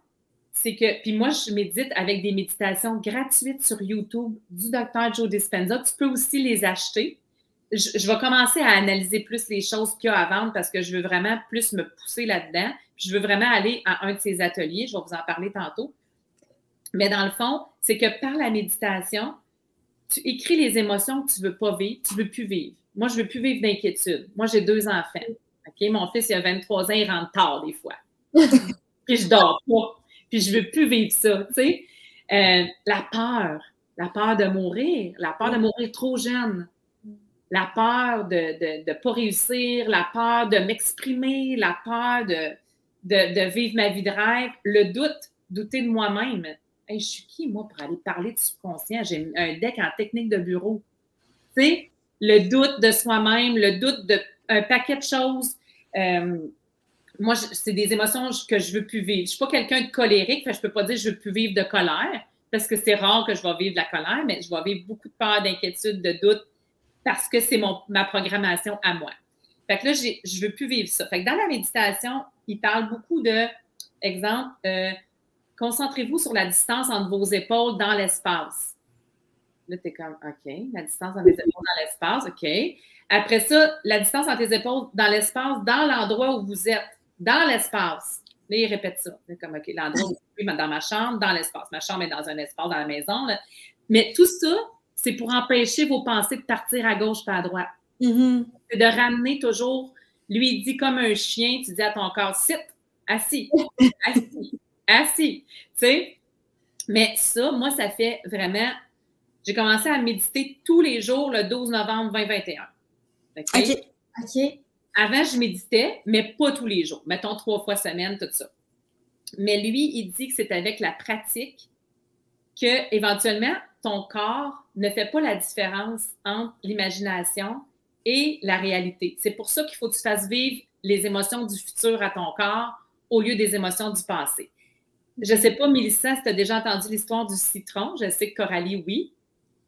c'est que, puis moi, je médite avec des méditations gratuites sur YouTube du docteur Joe Dispenza. Tu peux aussi les acheter. Je, vais commencer à analyser plus les choses qu'il y a à vendre parce que je veux vraiment plus me pousser là-dedans. je veux vraiment aller à un de ces ateliers. Je vais vous en parler tantôt. Mais dans le fond, c'est que par la méditation, tu écris les émotions que tu ne veux pas vivre, tu ne veux plus vivre. Moi, je ne veux plus vivre d'inquiétude. Moi, j'ai deux enfants. Mon fils, il a 23 ans, il rentre tard des fois. puis je dors pas. Puis je veux plus vivre ça, sais. Euh, la peur, la peur de mourir, la peur de mourir trop jeune, la peur de ne pas réussir, la peur de m'exprimer, la peur de, de, vivre ma vie de rêve, le doute, douter de moi-même. Je suis qui, moi, pour aller parler de subconscient? J'ai un deck en technique de bureau. Tu sais, le doute de soi-même, le doute de un paquet de choses. Euh, moi, c'est des émotions que je veux plus vivre. Je ne suis pas quelqu'un de colérique, je ne peux pas dire que je veux plus vivre de colère, parce que c'est rare que je vais vivre de la colère, mais je vais vivre beaucoup de peur, d'inquiétude, de doute, parce que c'est ma programmation à moi. Fait que là, je ne veux plus vivre ça. Fait que dans la méditation, il parle beaucoup de, exemple, euh, concentrez-vous sur la distance entre vos épaules dans l'espace. Là, tu es comme, OK, la distance entre les épaules dans l'espace, OK. Après ça, la distance entre tes épaules dans l'espace, dans l'endroit où vous êtes, dans l'espace. Là, il répète ça. Comme, OK, l'endroit où je suis dans ma chambre, dans l'espace. Ma chambre est dans un espace dans la maison. Mais tout ça, c'est pour empêcher vos pensées de partir à gauche pas à droite.
Mm-hmm.
C'est de ramener toujours. Lui, il dit comme un chien, tu dis à ton corps, sit, assis, assis, assis. Tu sais? Mais ça, moi, ça fait vraiment. J'ai commencé à méditer tous les jours le 12 novembre 2021.
OK.
OK.
Avant, je méditais, mais pas tous les jours. Mettons trois fois semaine, tout ça. Mais lui, il dit que c'est avec la pratique que, éventuellement, ton corps ne fait pas la différence entre l'imagination et la réalité. C'est pour ça qu'il faut que tu fasses vivre les émotions du futur à ton corps au lieu des émotions du passé. Je ne sais pas, Mélissa, si tu as déjà entendu l'histoire du citron. Je sais que Coralie, oui.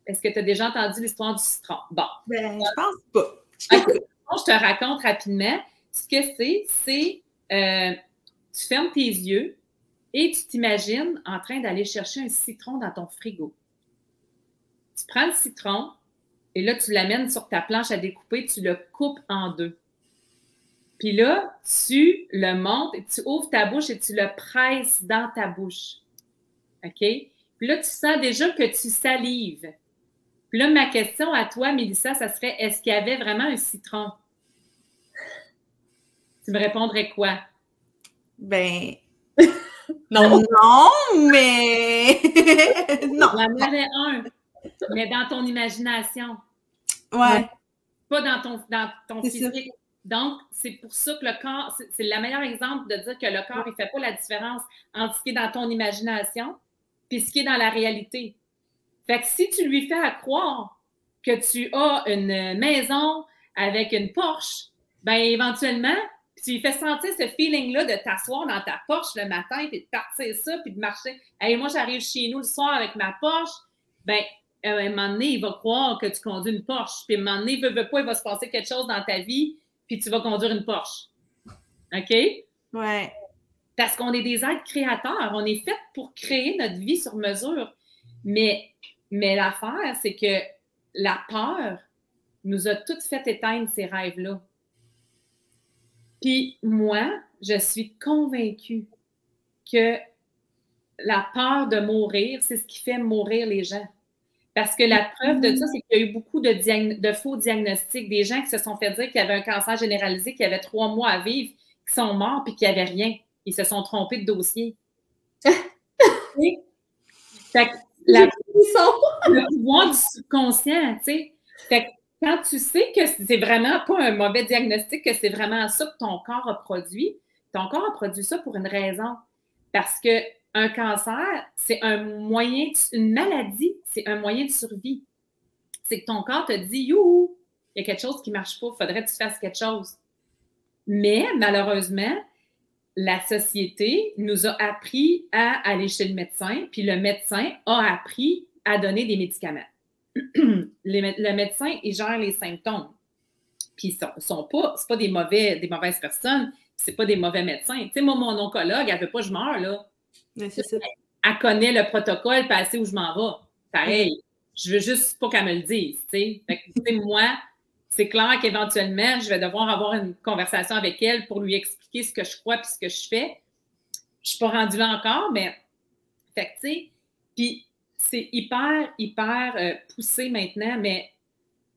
Est-ce que tu as déjà entendu l'histoire du citron? Bon.
Ben, je pense pas.
Je te raconte rapidement. Ce que c'est, c'est euh, tu fermes tes yeux et tu t'imagines en train d'aller chercher un citron dans ton frigo. Tu prends le citron et là, tu l'amènes sur ta planche à découper, tu le coupes en deux. Puis là, tu le montes et tu ouvres ta bouche et tu le presses dans ta bouche. OK? Puis là, tu sens déjà que tu salives. Puis là, ma question à toi, Mélissa, ça serait est-ce qu'il y avait vraiment un citron? Tu me répondrais quoi?
Ben. non, non, mais. non.
Il y en avait un, mais dans ton imagination.
Ouais.
Pas dans ton, dans ton physique. Donc, c'est pour ça que le corps, c'est- le meilleur exemple de dire que le corps, il ne fait pas la différence entre ce qui est dans ton imagination et ce qui est dans la réalité. Fait que si tu lui fais croire que tu as une maison avec une Porsche, ben éventuellement, tu lui fais sentir ce feeling-là de t'asseoir dans ta Porsche le matin, puis de partir ça, puis de marcher. Hey, moi, j'arrive chez nous le soir avec ma Porsche, ben à un moment donné, il va croire que tu conduis une Porsche. Puis à un moment donné, veut, veut pas, il va se passer quelque chose dans ta vie, puis tu vas conduire une Porsche. OK?
Ouais.
Parce qu'on est des êtres créateurs. On est fait pour créer notre vie sur mesure. Mais, mais l'affaire, c'est que la peur nous a toutes fait éteindre ces rêves-là. Puis moi, je suis convaincue que la peur de mourir, c'est ce qui fait mourir les gens. Parce que la preuve de ça, c'est qu'il y a eu beaucoup de, faux diagnostics, des gens qui se sont fait dire qu'il y avait un cancer généralisé, qu'il y avait trois mois à vivre, qui sont morts puis qu'il n'y avait rien. Ils se sont trompés de dossier. Oui. Fait que la
Ils sont-
le pouvoir du subconscient, tu sais. Fait que quand tu sais que c'est vraiment pas un mauvais diagnostic, que c'est vraiment ça que ton corps a produit, ton corps a produit ça pour une raison. Parce que un cancer, c'est un moyen, une maladie, c'est un moyen de survie. C'est que ton corps te dit, youhou, il y a quelque chose qui marche pas, faudrait que tu fasses quelque chose. Mais malheureusement, la société nous a appris à aller chez le médecin, puis le médecin a appris à donner des médicaments. Le médecin, il gère les symptômes. Puis ils sont, sont pas, des, mauvais, des mauvaises personnes, c'est pas des mauvais médecins. Tu sais, moi, mon oncologue, elle veut pas que je meure, là. Elle connaît le protocole, puis elle sait où je m'en vais. Pareil. Je veux juste pas qu'elle me le dise, tu moi, c'est clair qu'éventuellement, je vais devoir avoir une conversation avec elle pour lui expliquer ce que je crois puis ce que je fais. Je suis pas rendue là encore, mais tu sais, puis c'est hyper, hyper euh, poussé maintenant, mais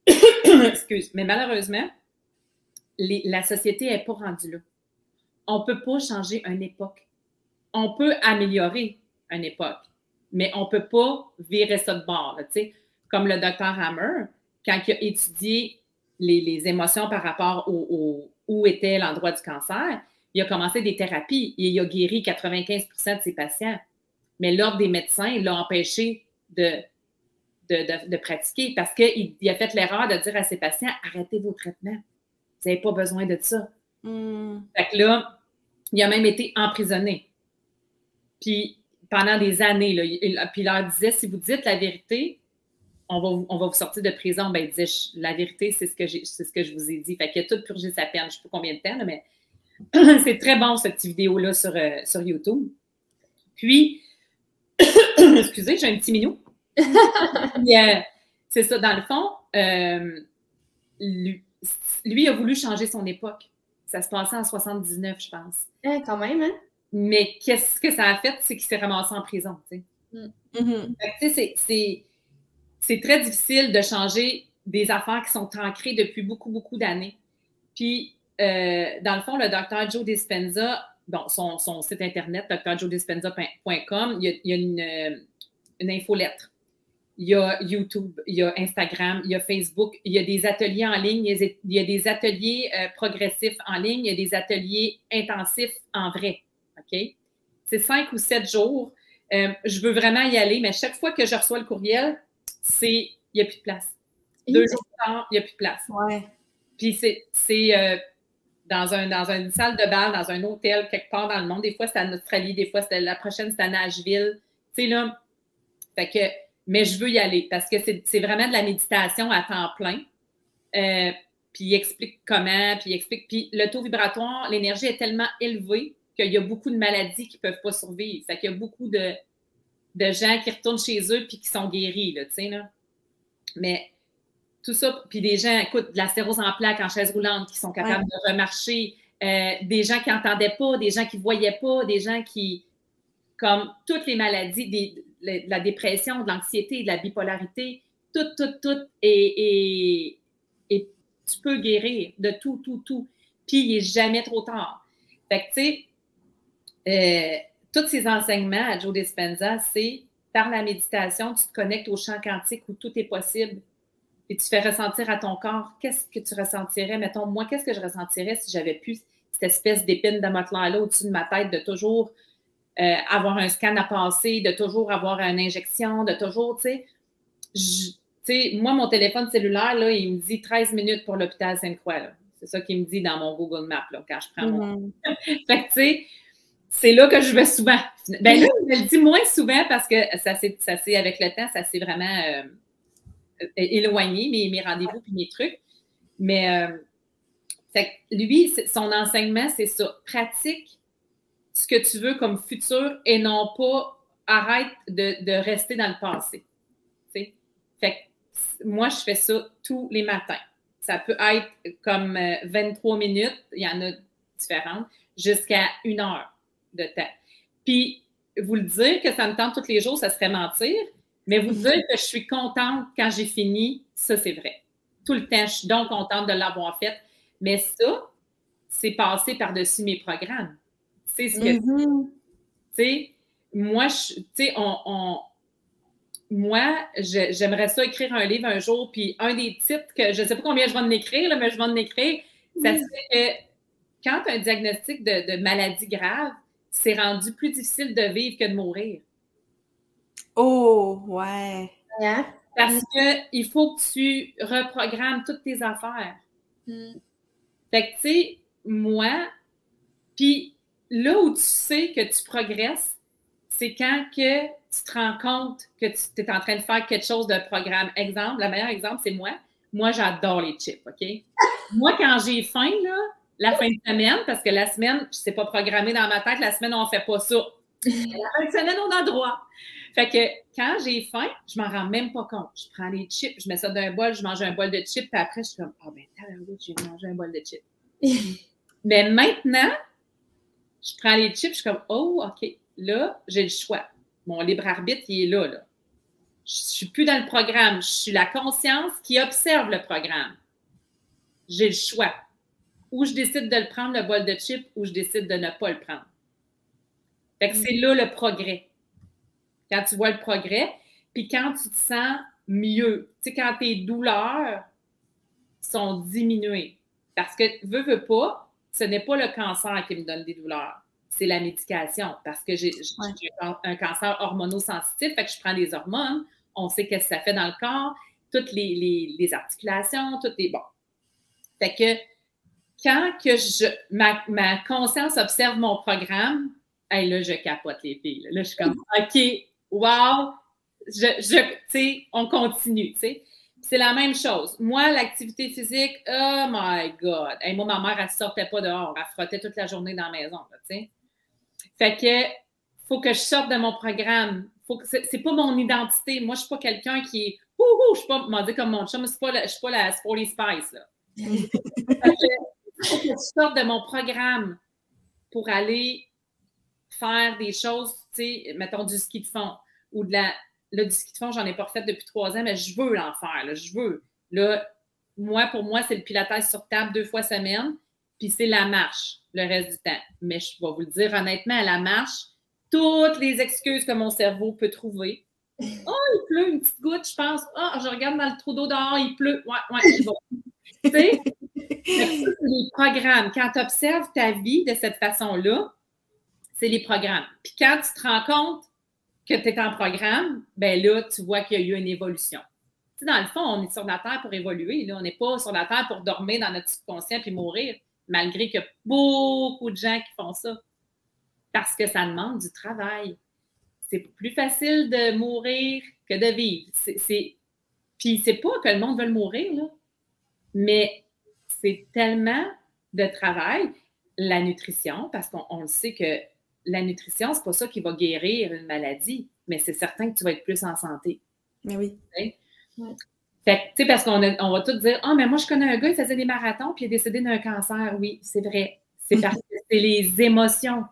excuse, mais malheureusement, la société n'est pas rendue là. On peut pas changer une époque. On peut améliorer une époque, mais on peut pas virer ça de bord, là. Comme le docteur Hammer, quand il a étudié les, les émotions par rapport au, au- où était l'endroit du cancer, il a commencé des thérapies et il a guéri 95% de ses patients. Mais l'ordre des médecins l'a empêché de, de, de- de pratiquer parce qu'il il a fait l'erreur de dire à ses patients arrêtez vos traitements. Vous n'avez pas besoin de ça.
Hmm.
Fait que là, il a même été emprisonné. Puis pendant des années, là, il, puis il leur disait si vous dites la vérité, on va, vous- on va vous sortir de prison. Ben, il disait la vérité, c'est ce, que c'est ce que je vous ai dit. Fait qu'il a tout purgé sa peine. Je ne sais pas combien de temps, là, mais c'est très bon, cette petite vidéo-là sur, euh, sur YouTube. Puis, excusez, j'ai un petit minou. Euh, c'est ça, dans le fond, euh, lui, lui a voulu changer son époque. Ça se passait en 79, je pense.
Hein, quand même, hein?
Mais qu'est-ce que ça a fait? C'est qu'il s'est ramassé en prison. tu sais. C'est très difficile de changer des affaires qui sont ancrées depuis beaucoup, beaucoup d'années. Puis, euh, dans le fond, le docteur Joe Dispenza, bon, son, son site internet, drjoedispenza.com, il y a, une, euh, une infolettre. Il y a YouTube, il y a Instagram, il y a Facebook, il y a des ateliers en ligne, il y a des ateliers euh, progressifs en ligne, il y a des ateliers intensifs en vrai. OK? C'est cinq ou sept jours. je veux vraiment y aller, mais chaque fois que je reçois le courriel, c'est il n'y a plus de place. Deux jours plus tard, il n'y a plus de place.
Ouais.
Puis c'est euh, dans, un, dans une salle de bal, dans un hôtel, quelque part dans le monde. Des fois, c'est en Australie, des fois, la prochaine, c'est à Nashville. Tu sais, là. Fait que, mais je veux y aller parce que c'est vraiment de la méditation à temps plein. Euh, puis il explique comment, puis il explique. Puis le taux vibratoire, l'énergie est tellement élevée qu'il y a beaucoup de maladies qui ne peuvent pas survivre. Fait qu'il y a beaucoup de, de gens qui retournent chez eux puis qui sont guéris, là, tu sais, là. Mais tout ça, puis des gens, écoute, de la stérose en plaques en chaise roulante qui sont capables de remarcher, euh, des gens qui n'entendaient pas, des gens qui ne voyaient pas, des gens qui, comme toutes les maladies, des, la dépression, de l'anxiété, de la bipolarité, tout, tout, tout, et, et, tu peux guérir de tout, tout, tout. Puis il n'est jamais trop tard. Fait que, tu sais, euh, tous ces enseignements à Joe Dispenza, c'est par la méditation, tu te connectes au champ quantique où tout est possible et tu fais ressentir à ton corps qu'est-ce que tu ressentirais. Mettons, moi, qu'est-ce que je ressentirais si j'avais plus cette espèce d'épine de là au-dessus de ma tête, de toujours euh, avoir un scan à passer, de toujours avoir une injection, de toujours, tu sais? moi, mon téléphone cellulaire, là, il me dit 13 minutes pour l'hôpital Sainte-Croix. C'est ça qu'il me dit dans mon Google Maps là, quand je prends mon. Mm-hmm. fait que, tu sais, c'est là que je vais souvent. Ben là, je le dis moins souvent parce que ça s'est, avec le temps, ça s'est vraiment. Euh, éloigné, mes, mes rendez-vous puis mes trucs. Mais euh, lui, son enseignement, c'est ça. Pratique ce que tu veux comme futur et non pas arrête de, rester dans le passé. Fait moi, je fais ça tous les matins. Ça peut être comme 23 euh, minutes, il y en a différentes, jusqu'à une heure de temps. Puis, vous le dire que ça me tente tous les jours, ça serait mentir, mais vous dire que je suis contente quand j'ai fini, ça, c'est vrai. Tout le temps, je suis donc contente de l'avoir fait. Mais ça, c'est passé par-dessus mes programmes. C'est ce que. Mm-hmm. Tu sais, moi, tu sais, on, moi, j'aimerais ça écrire un livre un jour, puis un des titres que je ne sais pas combien je vais en écrire, mais je vais en écrire, ça serait que quand un diagnostic de, de maladie grave, c'est rendu plus difficile de vivre que de mourir.
Oh, ouais.
Parce qu'il faut que tu reprogrammes toutes tes affaires. Mm. Fait que, tu sais, moi, puis là où tu sais que tu progresses, c'est quand que tu te rends compte que tu es en train de faire quelque chose de programme. Exemple, le meilleur exemple, c'est moi. Moi, j'adore les chips, OK? moi, quand j'ai faim, là, la fin de semaine, parce que la semaine, je ne sais pas programmé dans ma tête, la semaine, on ne fait pas ça. la fin de semaine, on a droit. Fait que quand j'ai faim, je m'en rends même pas compte. Je prends les chips, je mets ça dans un bol, je mange un bol de chips, puis après, je suis comme, ah oh, ben, j'ai mangé un bol de chips. Mais maintenant, je prends les chips, je suis comme, oh, OK, là, j'ai le choix. Mon libre arbitre, il est là, là. Je suis plus dans le programme. Je suis la conscience qui observe le programme. J'ai le choix. Ou je décide de le prendre, le bol de chips, ou je décide de ne pas le prendre. Fait que c'est là le progrès quand tu vois le progrès, puis quand tu te sens mieux, tu sais, quand tes douleurs sont diminuées. Parce que, veux, veux pas, ce n'est pas le cancer qui me donne des douleurs, c'est la médication. Parce que j'ai un cancer hormonosensitif, fait que je prends des hormones, on sait ce que ça fait dans le corps, toutes les, articulations, toutes les. Bon. Fait que quand que je, ma, ma conscience observe mon programme, hey, là, je capote les filles. Là, je suis comme, OK, wow, je, je sais, on continue, tu sais. C'est la même chose. Moi, l'activité physique, oh my God. Moi, ma mère, elle ne sortait pas dehors. Elle frottait toute la journée dans la maison, tu sais. Fait que, faut que je sorte de mon programme. Faut que c'est pas mon identité. Moi, je suis pas quelqu'un qui est, ouh, je suis pas, dit comme mon chum, pas je suis pas la Sporty Spice, là. faut que je sorte de mon programme pour aller faire des choses, tu sais, mettons du ski de fond ou de la. Là, du ski de fond, j'en ai pas fait depuis trois ans, mais je veux l'en faire, là, je veux. Là, moi, pour moi, c'est le pilates sur table deux fois semaine, puis c'est la marche le reste du temps. Mais je vais vous le dire honnêtement, à la marche, toutes les excuses que mon cerveau peut trouver. Oh, il pleut, une petite goutte, je pense. Ah, je regarde dans le trou d'eau dehors, il pleut. Ouais, ouais, c'est bon. tu sais, c'est les programmes. Quand tu observes ta vie de cette façon-là, c'est les programmes. Puis quand tu te rends compte que tu es en programme, ben là, tu vois qu'il y a eu une évolution. Dans le fond, on est sur la Terre pour évoluer. Là. On n'est pas sur la Terre pour dormir dans notre subconscient puis mourir, malgré qu'il y a beaucoup de gens qui font ça. Parce que ça demande du travail. C'est plus facile de mourir que de vivre. C'est, Puis c'est pas que le monde veut mourir, là, mais c'est tellement de travail. La nutrition, parce qu'on le sait que la nutrition, c'est pas ça qui va guérir une maladie, mais c'est certain que tu vas être plus en santé.
Mais oui.
Fait tu sais, parce qu'on on va tout dire, ah, mais moi, je connais un gars, il faisait des marathons, puis il est décédé d'un cancer. Oui, c'est vrai. C'est parce que c'est les émotions.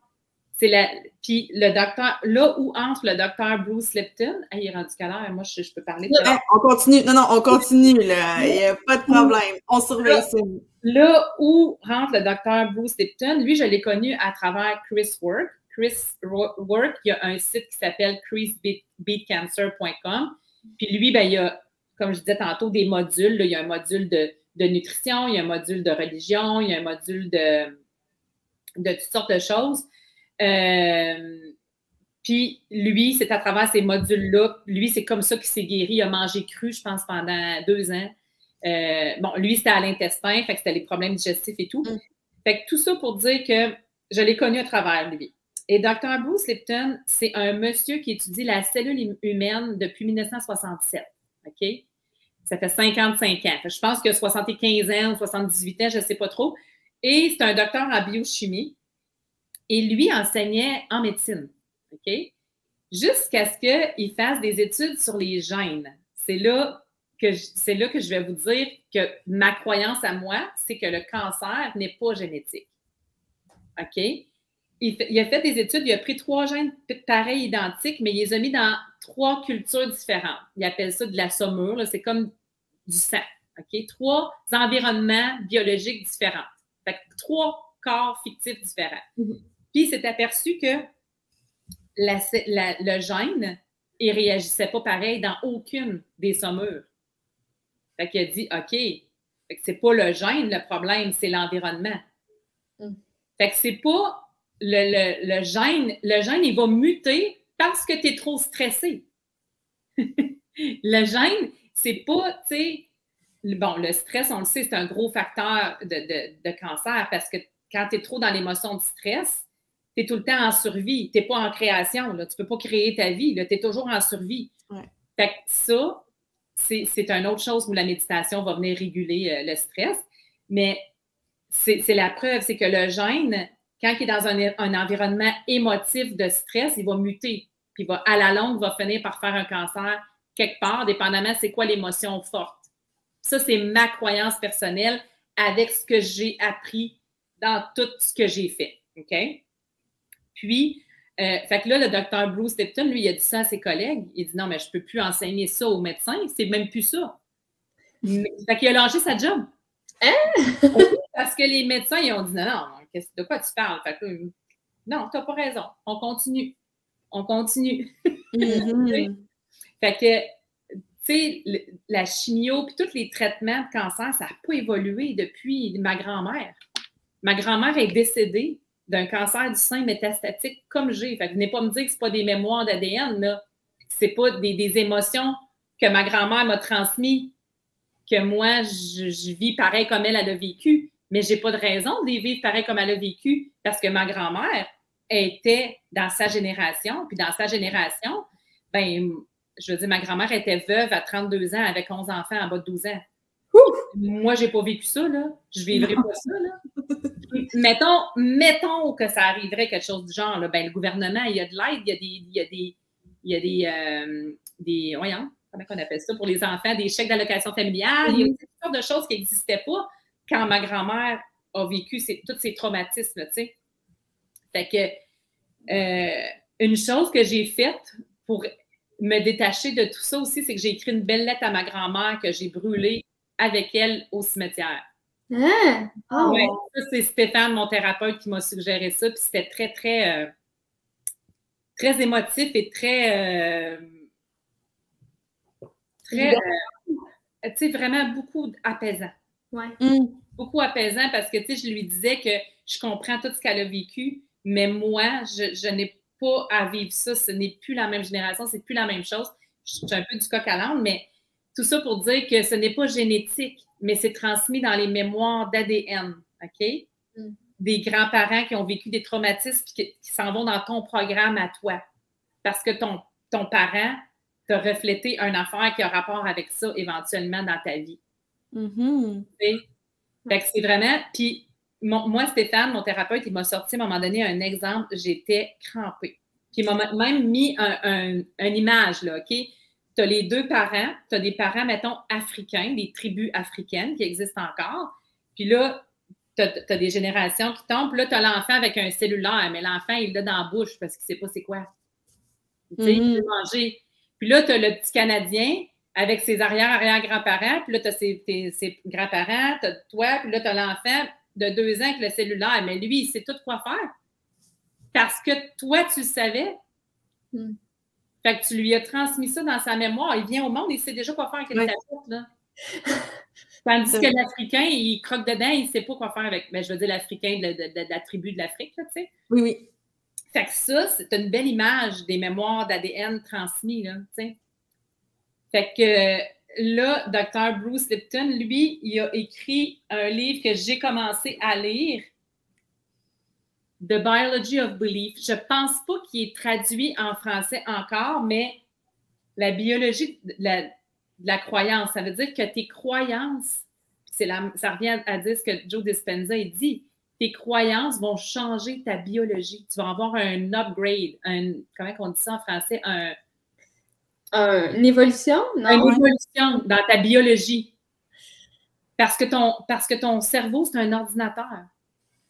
C'est la. Puis le docteur, là où entre le docteur Bruce Lipton, il est rendu quelle heure? Moi, je, peux parler de
On continue. Non, non, on continue, là. Il n'y a pas de problème. On surveille ça.
Là où rentre le docteur Bruce Lipton, lui, je l'ai connu à travers Chris Work. Chris Work, il y a un site qui s'appelle chrisbeatcancer.com. Puis lui, ben, il y a, comme je disais tantôt, des modules. il y a un module de, nutrition, il y a un module de religion, il y a un module de, de toutes sortes de choses. Euh, puis lui, c'est à travers ces modules-là, lui, c'est comme ça qu'il s'est guéri. Il a mangé cru, je pense, pendant deux ans. Euh, bon, lui, c'était à l'intestin, fait que c'était les problèmes digestifs et tout. Mm. Fait que tout ça pour dire que je l'ai connu à travers lui. Et Dr. Bruce Lipton, c'est un monsieur qui étudie la cellule humaine depuis 1967. OK? Ça fait 55 ans. je pense que 75 ans ou 78 ans, je ne sais pas trop. Et c'est un docteur en biochimie. Et lui enseignait en médecine. OK? Jusqu'à ce qu'il fasse des études sur les gènes. C'est là que c'est là que je vais vous dire que ma croyance à moi, c'est que le cancer n'est pas génétique. OK? Il, a fait des études, il a pris trois gènes pareils, identiques, mais il les a mis dans trois cultures différentes. Il appelle ça de la saumure, c'est comme du sang. Trois environnements biologiques différents. Trois corps fictifs différents. Mm-hmm. Puis il s'est aperçu que le gène, il réagissait pas pareil dans aucune des saumures. Fait qu'il a dit, OK, c'est pas le gène le problème, c'est l'environnement. Mm. Fait que c'est pas le, le, gène, le gène, il va muter parce que tu es trop stressé. le gène, c'est pas, tu sais, bon, le stress, on le sait, c'est un gros facteur de, cancer parce que quand tu es trop dans l'émotion de stress, tu es tout le temps en survie. Tu n'es pas en création. Là. Tu ne peux pas créer ta vie. Tu es toujours en survie. Fait que ça, c'est une autre chose où la méditation va venir réguler euh, le stress. Mais c'est la preuve, c'est que le gène, quand il est dans un, environnement émotif de stress, il va muter. Puis va, à la longue, va finir par faire un cancer quelque part, dépendamment c'est quoi l'émotion forte. Ça, c'est ma croyance personnelle avec ce que j'ai appris dans tout ce que j'ai fait. OK? Puis, euh, fait que là, le docteur Bruce Lipton, lui, il a dit ça à ses collègues. Il dit non, mais je ne peux plus enseigner ça aux médecins. C'est même plus ça. fait qu'il a lâché sa job. Hein? Parce que les médecins, ils ont dit non, non, de quoi tu parles? Fait que, non, tu n'as pas raison. On continue. On continue. Mm-hmm. fait que, tu sais, la chimio puis tous les traitements de cancer, ça n'a pas évolué depuis ma grand-mère. Ma grand-mère est décédée d'un cancer du sein métastatique comme j'ai. Fait que venez pas me dire que ce pas des mémoires d'ADN, là. C'est pas des, émotions que ma grand-mère m'a transmises, que moi, je, vis pareil comme elle, a vécu. Mais j'ai pas de raison de les vivre pareil comme elle a vécu parce que ma grand-mère était dans sa génération. Puis dans sa génération, ben, je veux dire, ma grand-mère était veuve à 32 ans avec 11 enfants en bas de 12 ans. Moi, j'ai pas vécu ça, là. Je vivrai pas ça, là. Mettons, mettons que ça arriverait quelque chose du genre, là. Ben, le gouvernement, il y a de l'aide, il y a des, il y a des, il y a des, euh, des voyons, comment on appelle ça, pour les enfants, des chèques d'allocation familiale. Il y a toutes sortes de choses qui n'existaient pas quand ma grand-mère a vécu tous ces traumatismes, tu sais. Fait que euh, une chose que j'ai faite pour me détacher de tout ça aussi, c'est que j'ai écrit une belle lettre à ma grand-mère que j'ai brûlée avec elle au cimetière.
Hein? Oh.
Ouais, ça, c'est Stéphane, mon thérapeute, qui m'a suggéré ça. Puis c'était très, très, euh, très émotif et très, euh, très, euh, tu sais, vraiment beaucoup apaisant.
Ouais.
Mm.
Beaucoup apaisant parce que, tu sais, je lui disais que je comprends tout ce qu'elle a vécu, mais moi, je, je n'ai pas à vivre ça. Ce n'est plus la même génération, c'est plus la même chose. Je suis un peu du coq à l'âne, mais tout ça pour dire que ce n'est pas génétique, mais c'est transmis dans les mémoires d'ADN, OK?
Mm.
Des grands-parents qui ont vécu des traumatismes qui, qui s'en vont dans ton programme à toi. Parce que ton, ton parent t'a reflété une affaire qui a rapport avec ça éventuellement dans ta vie.
Mhm.
sais? Fait que c'est vraiment. Puis mon- moi, Stéphane, mon thérapeute, il m'a sorti à un moment donné un exemple. J'étais crampée. Puis il m'a même mis un, un- une image, là, OK? Tu as les deux parents, tu as des parents, mettons, africains, des tribus africaines qui existent encore. Puis là, tu as, des générations qui tombent. Puis là, tu as l'enfant avec un cellulaire, mais l'enfant, il l'a dans la bouche parce qu'il ne sait pas c'est quoi. Tu sais, il
Mhm.
veut manger. Puis là, tu as le petit Canadien avec ses arrière-arrière-grands-parents, puis là, tu as ses, ses grands-parents, tu as toi, puis là, tu as l'enfant de deux ans avec le cellulaire, mais lui, il sait tout quoi faire. Parce que toi, tu le savais.
Hmm.
Fait que tu lui as transmis ça dans sa mémoire. Il vient au monde, il sait déjà quoi faire avec une tablette, là. Tandis que l'Africain, il croque dedans, il ne sait pas quoi faire avec, ben, je veux dire, l'Africain de, de- de- de la tribu de l'Afrique, tu sais.
Oui, oui.
Fait que ça, c'est une belle image des mémoires d'ADN transmis, là, tu sais. Fait que là, Dr. Bruce Lipton, lui, il a écrit un livre que j'ai commencé à lire, The Biology of Belief. Je pense pas qu'il est traduit en français encore, mais la biologie de la, de la croyance, ça veut dire que tes croyances, la, ça revient à dire ce que Joe Dispenza dit, tes croyances vont changer ta biologie. Tu vas avoir un upgrade, un, comment on dit ça en français, un,
Un- une évolution? Non?
une évolution dans ta biologie. Parce que ton, parce que ton cerveau, c'est un ordinateur.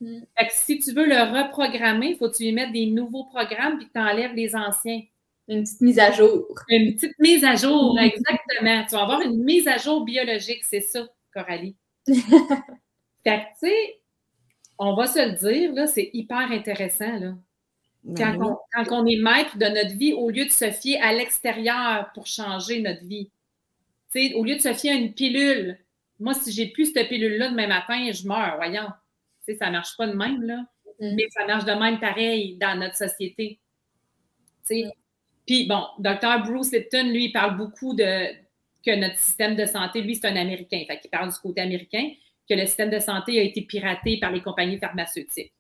Mm.
Fait que si tu veux le reprogrammer, il faut que tu lui mettes des nouveaux programmes puis que tu enlèves les anciens.
Une petite mise à jour.
Une petite mise à jour,
Mm.
exactement. Tu vas avoir une mise à jour biologique, c'est ça, Coralie. fait que, tu sais, on va se le dire, là, c'est hyper intéressant, là. Quand,
Ben oui.
on, quand on est maître de notre vie, au lieu de se fier à l'extérieur pour changer notre vie, Tu sais, au lieu de se fier à une pilule, moi, si j'ai plus cette pilule-là demain matin, je meurs, voyons. Sais, ça ne marche pas de même, là.
Mm.
Mais ça marche de même pareil dans notre société. Tu sais.
Mm.
Puis, bon, Dr. Bruce Lipton, lui, il parle beaucoup de que notre système de santé, lui, c'est un Américain. Fait qu'il parle du côté américain, que le système de santé a été piraté par les compagnies pharmaceutiques.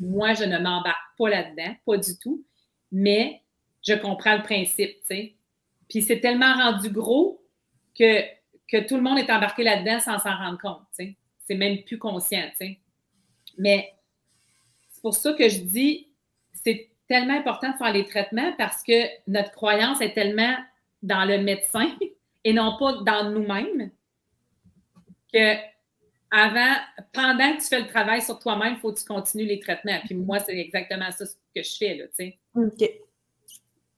Moi, je ne m'embarque pas là-dedans, pas du tout, mais je comprends le principe, tu sais. Puis c'est tellement rendu gros que, que tout le monde est embarqué là-dedans sans s'en rendre compte, tu sais. C'est même plus conscient, tu sais. Mais c'est pour ça que je dis, c'est tellement important de faire les traitements parce que notre croyance est tellement dans le médecin et non pas dans nous-mêmes que avant, pendant que tu fais le travail sur toi-même, il faut que tu continues les traitements. Puis moi, c'est exactement ça que je fais, là, tu sais.
OK.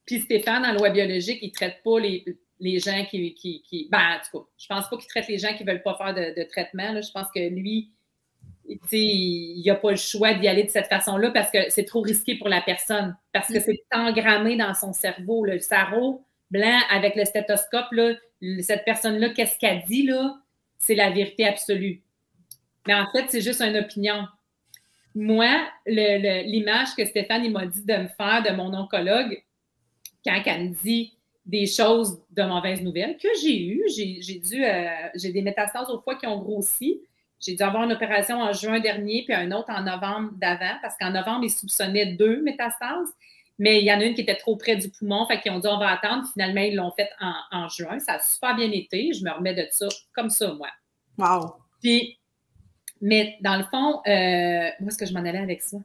Puis Stéphane, en loi biologique, il ne traite pas les, les gens qui, qui, qui- Ben, en tout cas, je pense pas qu'il traite les gens qui ne veulent pas faire de, de traitement. Là. Je pense que lui, il n'a pas le choix d'y aller de cette façon-là parce que c'est trop risqué pour la personne. Parce que c'est engrammé dans son cerveau. là. Le sarreau blanc avec le stéthoscope, là, cette personne-là, qu'est-ce qu'elle dit, là? C'est la vérité absolue. Mais en fait, c'est juste une opinion. Moi, l'image que Stéphane m'a dit de me faire de mon oncologue, quand elle me dit des choses de mauvaises nouvelles que j'ai eues, j'ai j'ai dû, euh, j'ai des métastases au foie qui ont grossi. J'ai dû avoir une opération en juin dernier, puis un autre en novembre d'avant, parce qu'en novembre, ils soupçonnaient deux métastases, mais il y en a une qui était trop près du poumon, fait qu'ils ont dit on va attendre. Finalement, ils l'ont fait en, en juin. Ça a super bien été. Je me remets de ça comme ça, moi.
Wow.
Puis, mais dans le fond, euh, où est-ce que je m'en allais avec ça?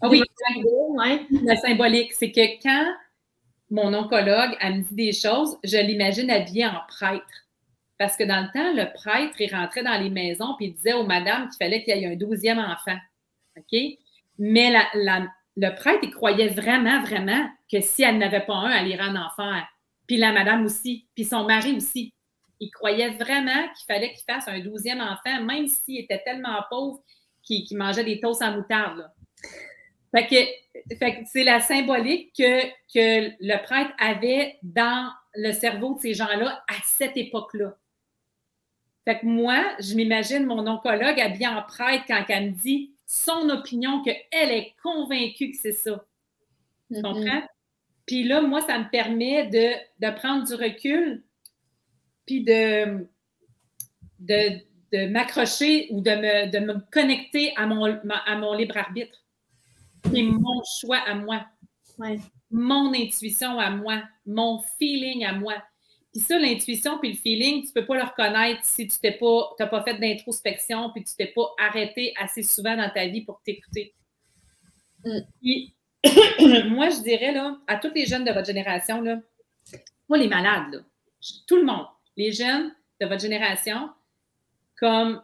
Ah oui, le symbolique, c'est que quand mon oncologue, elle me dit des choses, je l'imagine habillée en prêtre. Parce que dans le temps, le prêtre, il rentrait dans les maisons puis il disait aux madames qu'il fallait qu'il y ait un douzième enfant. OK? Mais le prêtre, il croyait vraiment, vraiment que si elle n'avait pas un, elle irait en enfer. Puis la madame aussi, puis son mari aussi. Il croyait vraiment qu'il fallait qu'il fasse un douzième enfant, même s'il était tellement pauvre qu'il mangeait des toasts en moutarde. C'est la symbolique que, que le prêtre avait dans le cerveau de ces gens-là à cette époque-là. Fait que moi, je m'imagine mon oncologue habillé en prêtre quand elle me dit son opinion, qu'elle est convaincue que c'est ça. Tu mm-hmm. comprends? Puis là, moi, ça me permet de, prendre du recul, puis de, de, m'accrocher ou de me, de me connecter à mon, à mon libre arbitre. C'est mon choix à moi. Mon intuition à moi, mon feeling à moi. Puis ça, l'intuition puis le feeling, tu ne peux pas le reconnaître si tu n'as pas, pas fait d'introspection puis tu t'es pas arrêté assez souvent dans ta vie pour t'écouter. Mm. Puis, moi, je dirais là, à tous les jeunes de votre génération, là, pas les malades, tout le monde, les jeunes de votre génération, comme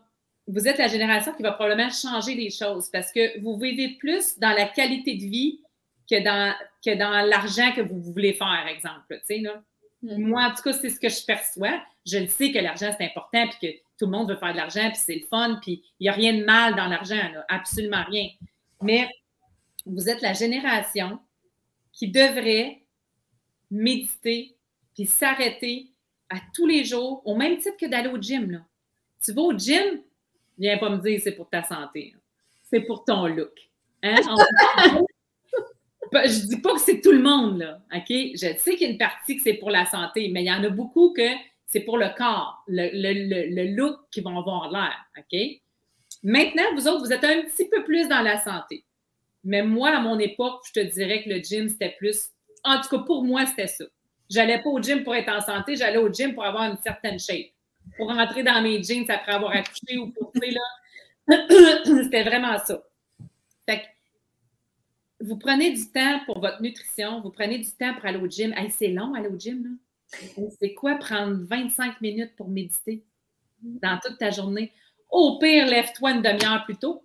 vous êtes la génération qui va probablement changer les choses parce que vous vivez plus dans la qualité de vie que dans, que dans l'argent que vous voulez faire, exemple. Tu sais, là. Moi, en tout cas, c'est ce que je perçois. Je le sais que l'argent, c'est important, puis que tout le monde veut faire de l'argent, puis c'est le fun, puis il n'y a rien de mal dans l'argent, absolument rien. Mais vous êtes la génération qui devrait méditer, puis s'arrêter à tous les jours, au même titre que d'aller au gym. Là. Tu vas au gym, viens pas me dire c'est pour ta santé. C'est pour ton look. Hein? je dis pas que c'est tout le monde, là, OK? Je sais qu'il y a une partie que c'est pour la santé, mais il y en a beaucoup que c'est pour le corps, le, look qui vont avoir l'air, OK? Maintenant, vous autres, vous êtes un petit peu plus dans la santé. Mais moi, à mon époque, je te dirais que le gym, c'était plus. En tout cas, pour moi, c'était ça. J'allais pas au gym pour être en santé, j'allais au gym pour avoir une certaine shape. Pour rentrer dans mes jeans après avoir accouché ou pour, là. c'était vraiment ça. Fait que vous prenez du temps pour votre nutrition, vous prenez du temps pour aller au gym. c'est long aller au gym, là. C'est quoi prendre 25 minutes pour méditer dans toute ta journée? Au pire, lève-toi une demi-heure plus tôt.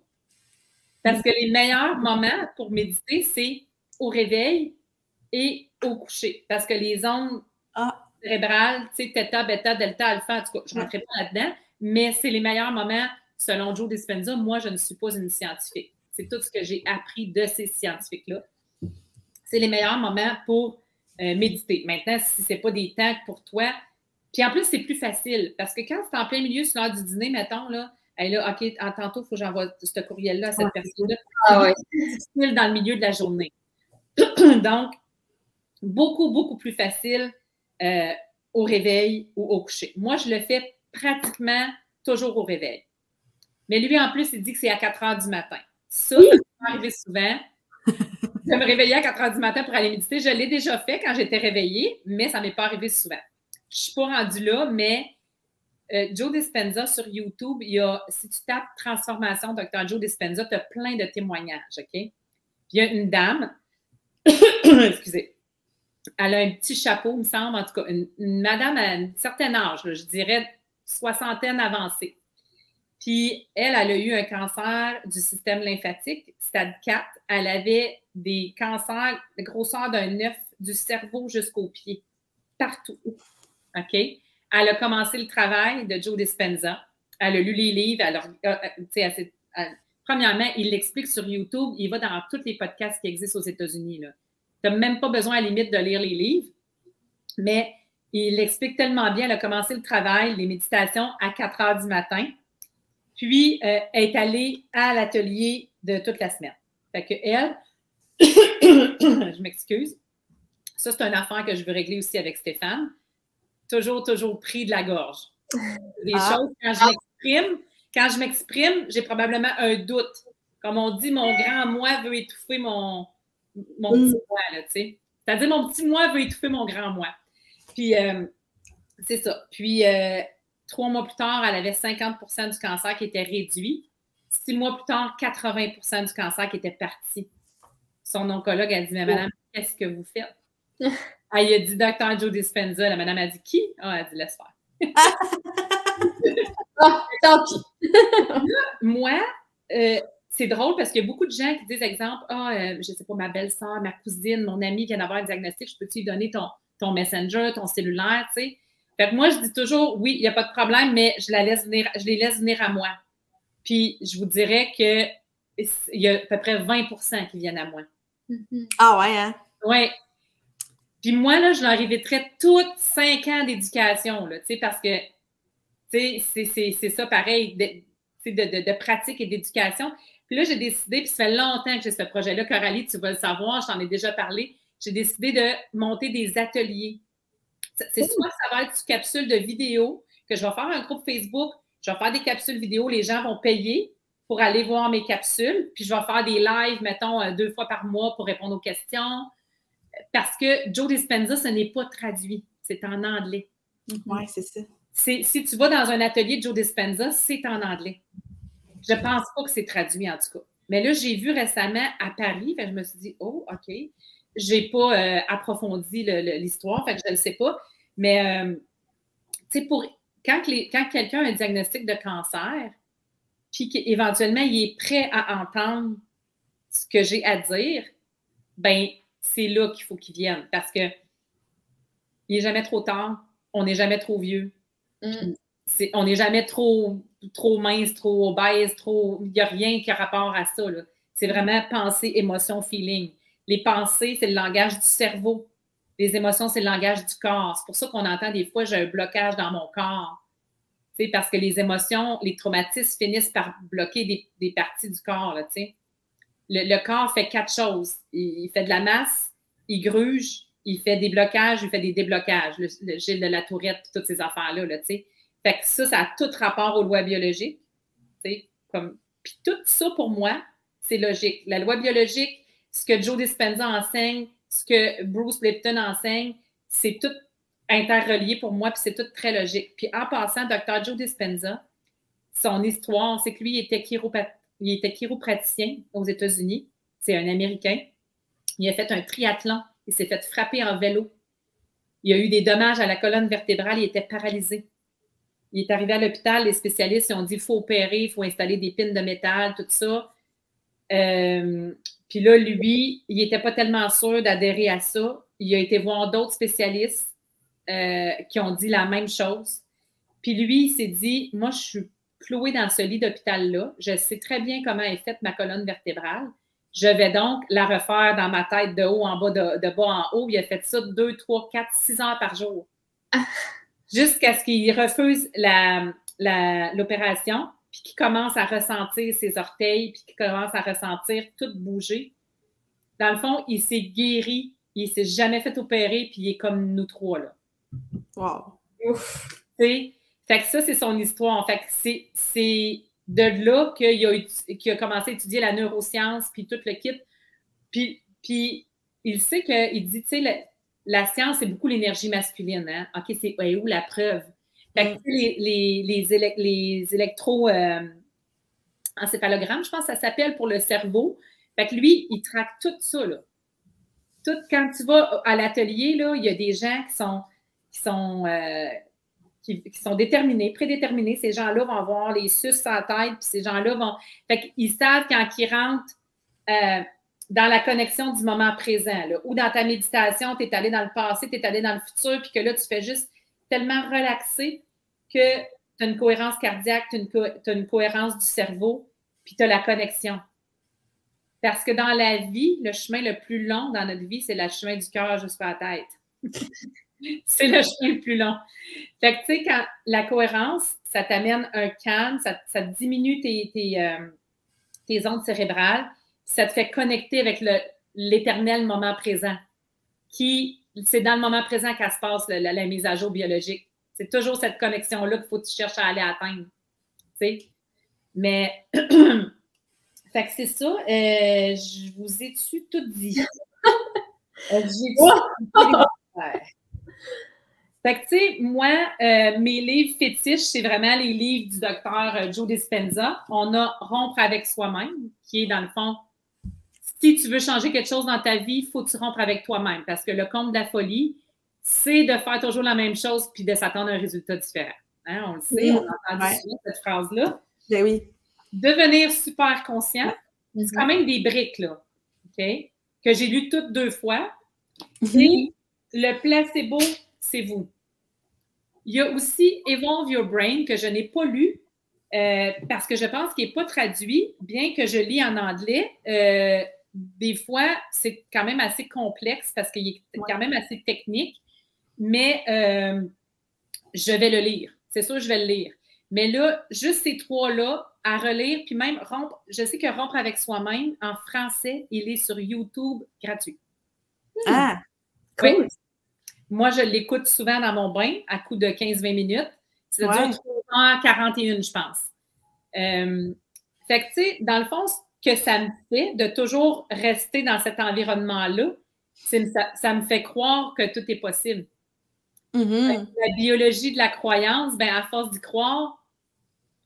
Parce que les meilleurs moments pour méditer, c'est au réveil et au coucher. Parce que les ondes ah. cérébrales, tu sais, theta, bêta, delta, alpha, en tout cas, je ne rentrerai pas là-dedans, mais c'est les meilleurs moments, selon Joe Dispenza. Moi, je ne suis pas une scientifique. C'est tout ce que j'ai appris de ces scientifiques-là. C'est les meilleurs moments pour euh, méditer. Maintenant, si ce n'est pas des temps pour toi, puis en plus, c'est plus facile parce que quand c'est en plein milieu sur l'heure du dîner, mettons, là, elle là, OK, en tantôt, il faut que j'envoie ce courriel-là à cette personne-là. Ah, c'est difficile dans le milieu de la journée. Donc, beaucoup, beaucoup plus facile euh, au réveil ou au coucher. Moi, je le fais pratiquement toujours au réveil. Mais lui, en plus, il dit que c'est à 4 heures du matin. Ça, ça m'est arrivé souvent. Je me réveiller à 4 heures du matin pour aller méditer. Je l'ai déjà fait quand j'étais réveillée, mais ça ne m'est pas arrivé souvent. Je ne suis pas rendue là, mais euh, Joe Dispenza sur YouTube, il y a, si tu tapes Transformation Dr. Joe Dispenza, tu as plein de témoignages, OK? il y a une dame, excusez, elle a un petit chapeau, il me semble, en tout cas, une, madame à un certain âge, je dirais soixantaine avancée. Puis elle, elle a eu un cancer du système lymphatique, stade 4. Elle avait des cancers de grosseur d'un œuf du cerveau jusqu'au pied, partout. OK? Elle a commencé le travail de Joe Dispenza. Elle a lu les livres. premièrement, il l'explique sur YouTube. Il va dans tous les podcasts qui existent aux États-Unis. Tu n'as même pas besoin à la limite de lire les livres. Mais il l'explique tellement bien. Elle a commencé le travail, les méditations à 4 heures du matin. Puis, euh, est allée à l'atelier de toute la semaine. Fait que elle, je m'excuse. Ça, c'est un affaire que je veux régler aussi avec Stéphane. Toujours, toujours pris de la gorge. Des ah. choses, quand je m'exprime, quand je m'exprime, j'ai probablement un doute. Comme on dit, mon grand moi veut étouffer mon, mon mm. petit moi, tu sais. C'est-à-dire, mon petit moi veut étouffer mon grand moi. Puis, euh, c'est ça. Puis, euh, Trois mois plus tard, elle avait 50% du cancer qui était réduit. Six mois plus tard, 80% du cancer qui était parti. Son oncologue a dit Mais madame, qu'est-ce que vous faites? Elle a dit Docteur Joe Dispenza. La madame a dit Qui? Ah, elle a dit Laisse faire.
ah, tant pis.
moi, euh, c'est drôle parce qu'il y a beaucoup de gens qui disent, exemple, ah, euh, je sais pas, ma belle-sœur, ma cousine, mon amie vient d'avoir un diagnostic, je peux-tu lui donner ton, ton messenger, ton cellulaire, tu sais? Fait que moi, je dis toujours, oui, il n'y a pas de problème, mais je, la laisse venir, je les laisse venir à moi. Puis, je vous dirais qu'il y a à peu près 20% qui viennent à moi.
Mhm.
Ah ouais, hein?
Oui. Puis moi, là, je leur éviterais toutes cinq ans d'éducation, là, tu sais, parce que, tu sais, c'est ça pareil, de, de, de, de pratique et d'éducation. Puis là, j'ai décidé, puis ça fait longtemps que j'ai ce projet-là, Coralie, tu vas le savoir, je t'en ai déjà parlé, j'ai décidé de monter des ateliers. C'est soit ça va être une capsule de vidéo, que je vais faire un groupe Facebook, je vais faire des capsules vidéo, les gens vont payer pour aller voir mes capsules, puis je vais faire des lives, mettons, euh, deux fois par mois pour répondre aux questions. Parce que Joe Dispenza, ce n'est pas traduit, c'est en anglais.
Oui, c'est ça.
Si tu vas dans un atelier de Joe Dispenza, c'est en anglais. Je ne pense pas que c'est traduit, en tout cas. Mais là, j'ai vu récemment à Paris, je me suis dit, oh, OK. Je n'ai pas euh, approfondi l'histoire, fait que je ne le sais pas. Mais, euh, tu sais, pour quand, quand quelqu'un a un diagnostic de cancer, puis qu'éventuellement, il est prêt à entendre ce que j'ai à dire, ben c'est là qu'il faut qu'il vienne parce que il n'est jamais trop tard, on n'est jamais trop vieux.
Mm.
on n'est jamais trop, trop mince, trop obèse, trop. Il n'y a rien qui a rapport à ça. C'est vraiment pensée, émotion, feeling. Les pensées, c'est le langage du cerveau. Les émotions, c'est le langage du corps. C'est pour ça qu'on entend des fois, j'ai un blocage dans mon corps. C'est parce que les émotions, les traumatismes finissent par bloquer des, parties du corps. Là, le, le, corps fait quatre choses. Il, fait de la masse, il gruge, il fait des blocages, il fait des déblocages. Le, Gilles de la Tourette, toutes ces affaires-là. Là, fait que ça, ça a tout rapport aux lois biologiques. Comme... Puis tout ça, pour moi, c'est logique. La loi biologique, ce que Joe Dispenza enseigne, ce que Bruce Lipton enseigne, c'est tout interrelié pour moi, puis c'est tout très logique. Puis en passant, Dr. Joe Dispenza, son histoire, c'est que lui, il était, il était chiropraticien aux États-Unis. C'est un Américain. Il a fait un triathlon. Il s'est fait frapper en vélo. Il a eu des dommages à la colonne vertébrale. Il était paralysé. Il est arrivé à l'hôpital. Les spécialistes ont dit il faut opérer, il faut installer des pines de métal, tout ça. Euh, puis là, lui, il n'était pas tellement sûr d'adhérer à ça. Il a été voir d'autres spécialistes euh, qui ont dit la même chose. Puis lui, il s'est dit, moi, je suis cloué dans ce lit d'hôpital-là. Je sais très bien comment est faite ma colonne vertébrale. Je vais donc la refaire dans ma tête de haut en bas, de, bas en haut. Il a fait ça deux, trois, quatre, six heures par jour. Jusqu'à ce qu'il refuse l'opération, puis qu'il commence à ressentir ses orteils, puis qu'il commence à ressentir tout bouger. Dans le fond, il s'est guéri, il s'est jamais fait opérer, puis il est comme nous trois, là.
Wow.
Fait que ça, c'est son histoire. Fait que c'est de là qu'il a, a commencé à étudier la neuroscience, puis tout le kit. Puis, puis il sait qu'il dit, tu sais, la, science, c'est beaucoup l'énergie masculine. Hein? OK, c'est où la preuve? Fait que, les, les, les, les électro euh, encéphalogrammes, je pense que ça s'appelle pour le cerveau. Fait que lui, il traque tout ça. Là. Tout, quand tu vas à l'atelier, il y a des gens qui sont qui sont, euh, qui, sont déterminés, prédéterminés. Ces gens-là vont avoir les sus en tête, puis ces gens-là vont. Fait qu'ils savent quand ils rentrent euh, dans la connexion du moment présent, ou dans ta méditation, tu es allé dans le passé, tu es allé dans le futur, puis que là, tu fais juste tellement relaxer tu as une cohérence cardiaque, tu as, une cohérence du cerveau, puis tu as la connexion. Parce que dans la vie, le chemin le plus long dans notre vie, c'est le chemin du cœur jusqu'à la tête. c'est le chemin le plus long. Fait que, tu sais, quand la cohérence, ça t'amène un calme, ça, diminue tes, euh, tes, ondes cérébrales, ça te fait connecter avec l'éternel moment présent, qui, c'est dans le moment présent qu'elle se passe la, mise à jour biologique. C'est toujours cette connexion-là qu'il faut que tu cherches à aller atteindre. Mais, fait que c'est ça. Euh, je vous ai-tu tout dit? euh, fait que, tu sais, moi, euh, mes livres fétiches, c'est vraiment les livres du docteur Joe Dispenza. On a Rompre avec soi-même, qui est dans le fond, si tu veux changer quelque chose dans ta vie, il faut que tu rompre avec toi-même. Parce que le compte de la folie, c'est de faire toujours la même chose puis de s'attendre à un résultat différent. Hein, on le sait, on a entendu cette phrase-là.
Ben oui.
Devenir super conscient, C'est quand même des briques, là. OK? Que j'ai lu toutes deux fois.
Mhm.
Et le placebo, c'est vous. Il y a aussi Evolve Your Brain que je n'ai pas lu euh, parce que je pense qu'il n'est pas traduit, bien que je lis en anglais. euh, des fois, c'est quand même assez complexe parce qu'il est quand même assez technique, mais euh, je vais le lire. C'est sûr, je vais le lire. Mais là, juste ces trois-là à relire, puis même rompre, je sais que rompre avec soi-même en français, il est sur YouTube gratuit.
Ah,
Oui.
cool.
Moi, je l'écoute souvent dans mon bain à coup de 15-20 minutes. Ça
Ouais.
dure 3h41, je pense. Euh, fait que, tu sais, dans le fond, ce que ça me fait de toujours rester dans cet environnement-là, ça me fait croire que tout est possible.
Mhm.
La biologie de la croyance, ben, à force d'y croire,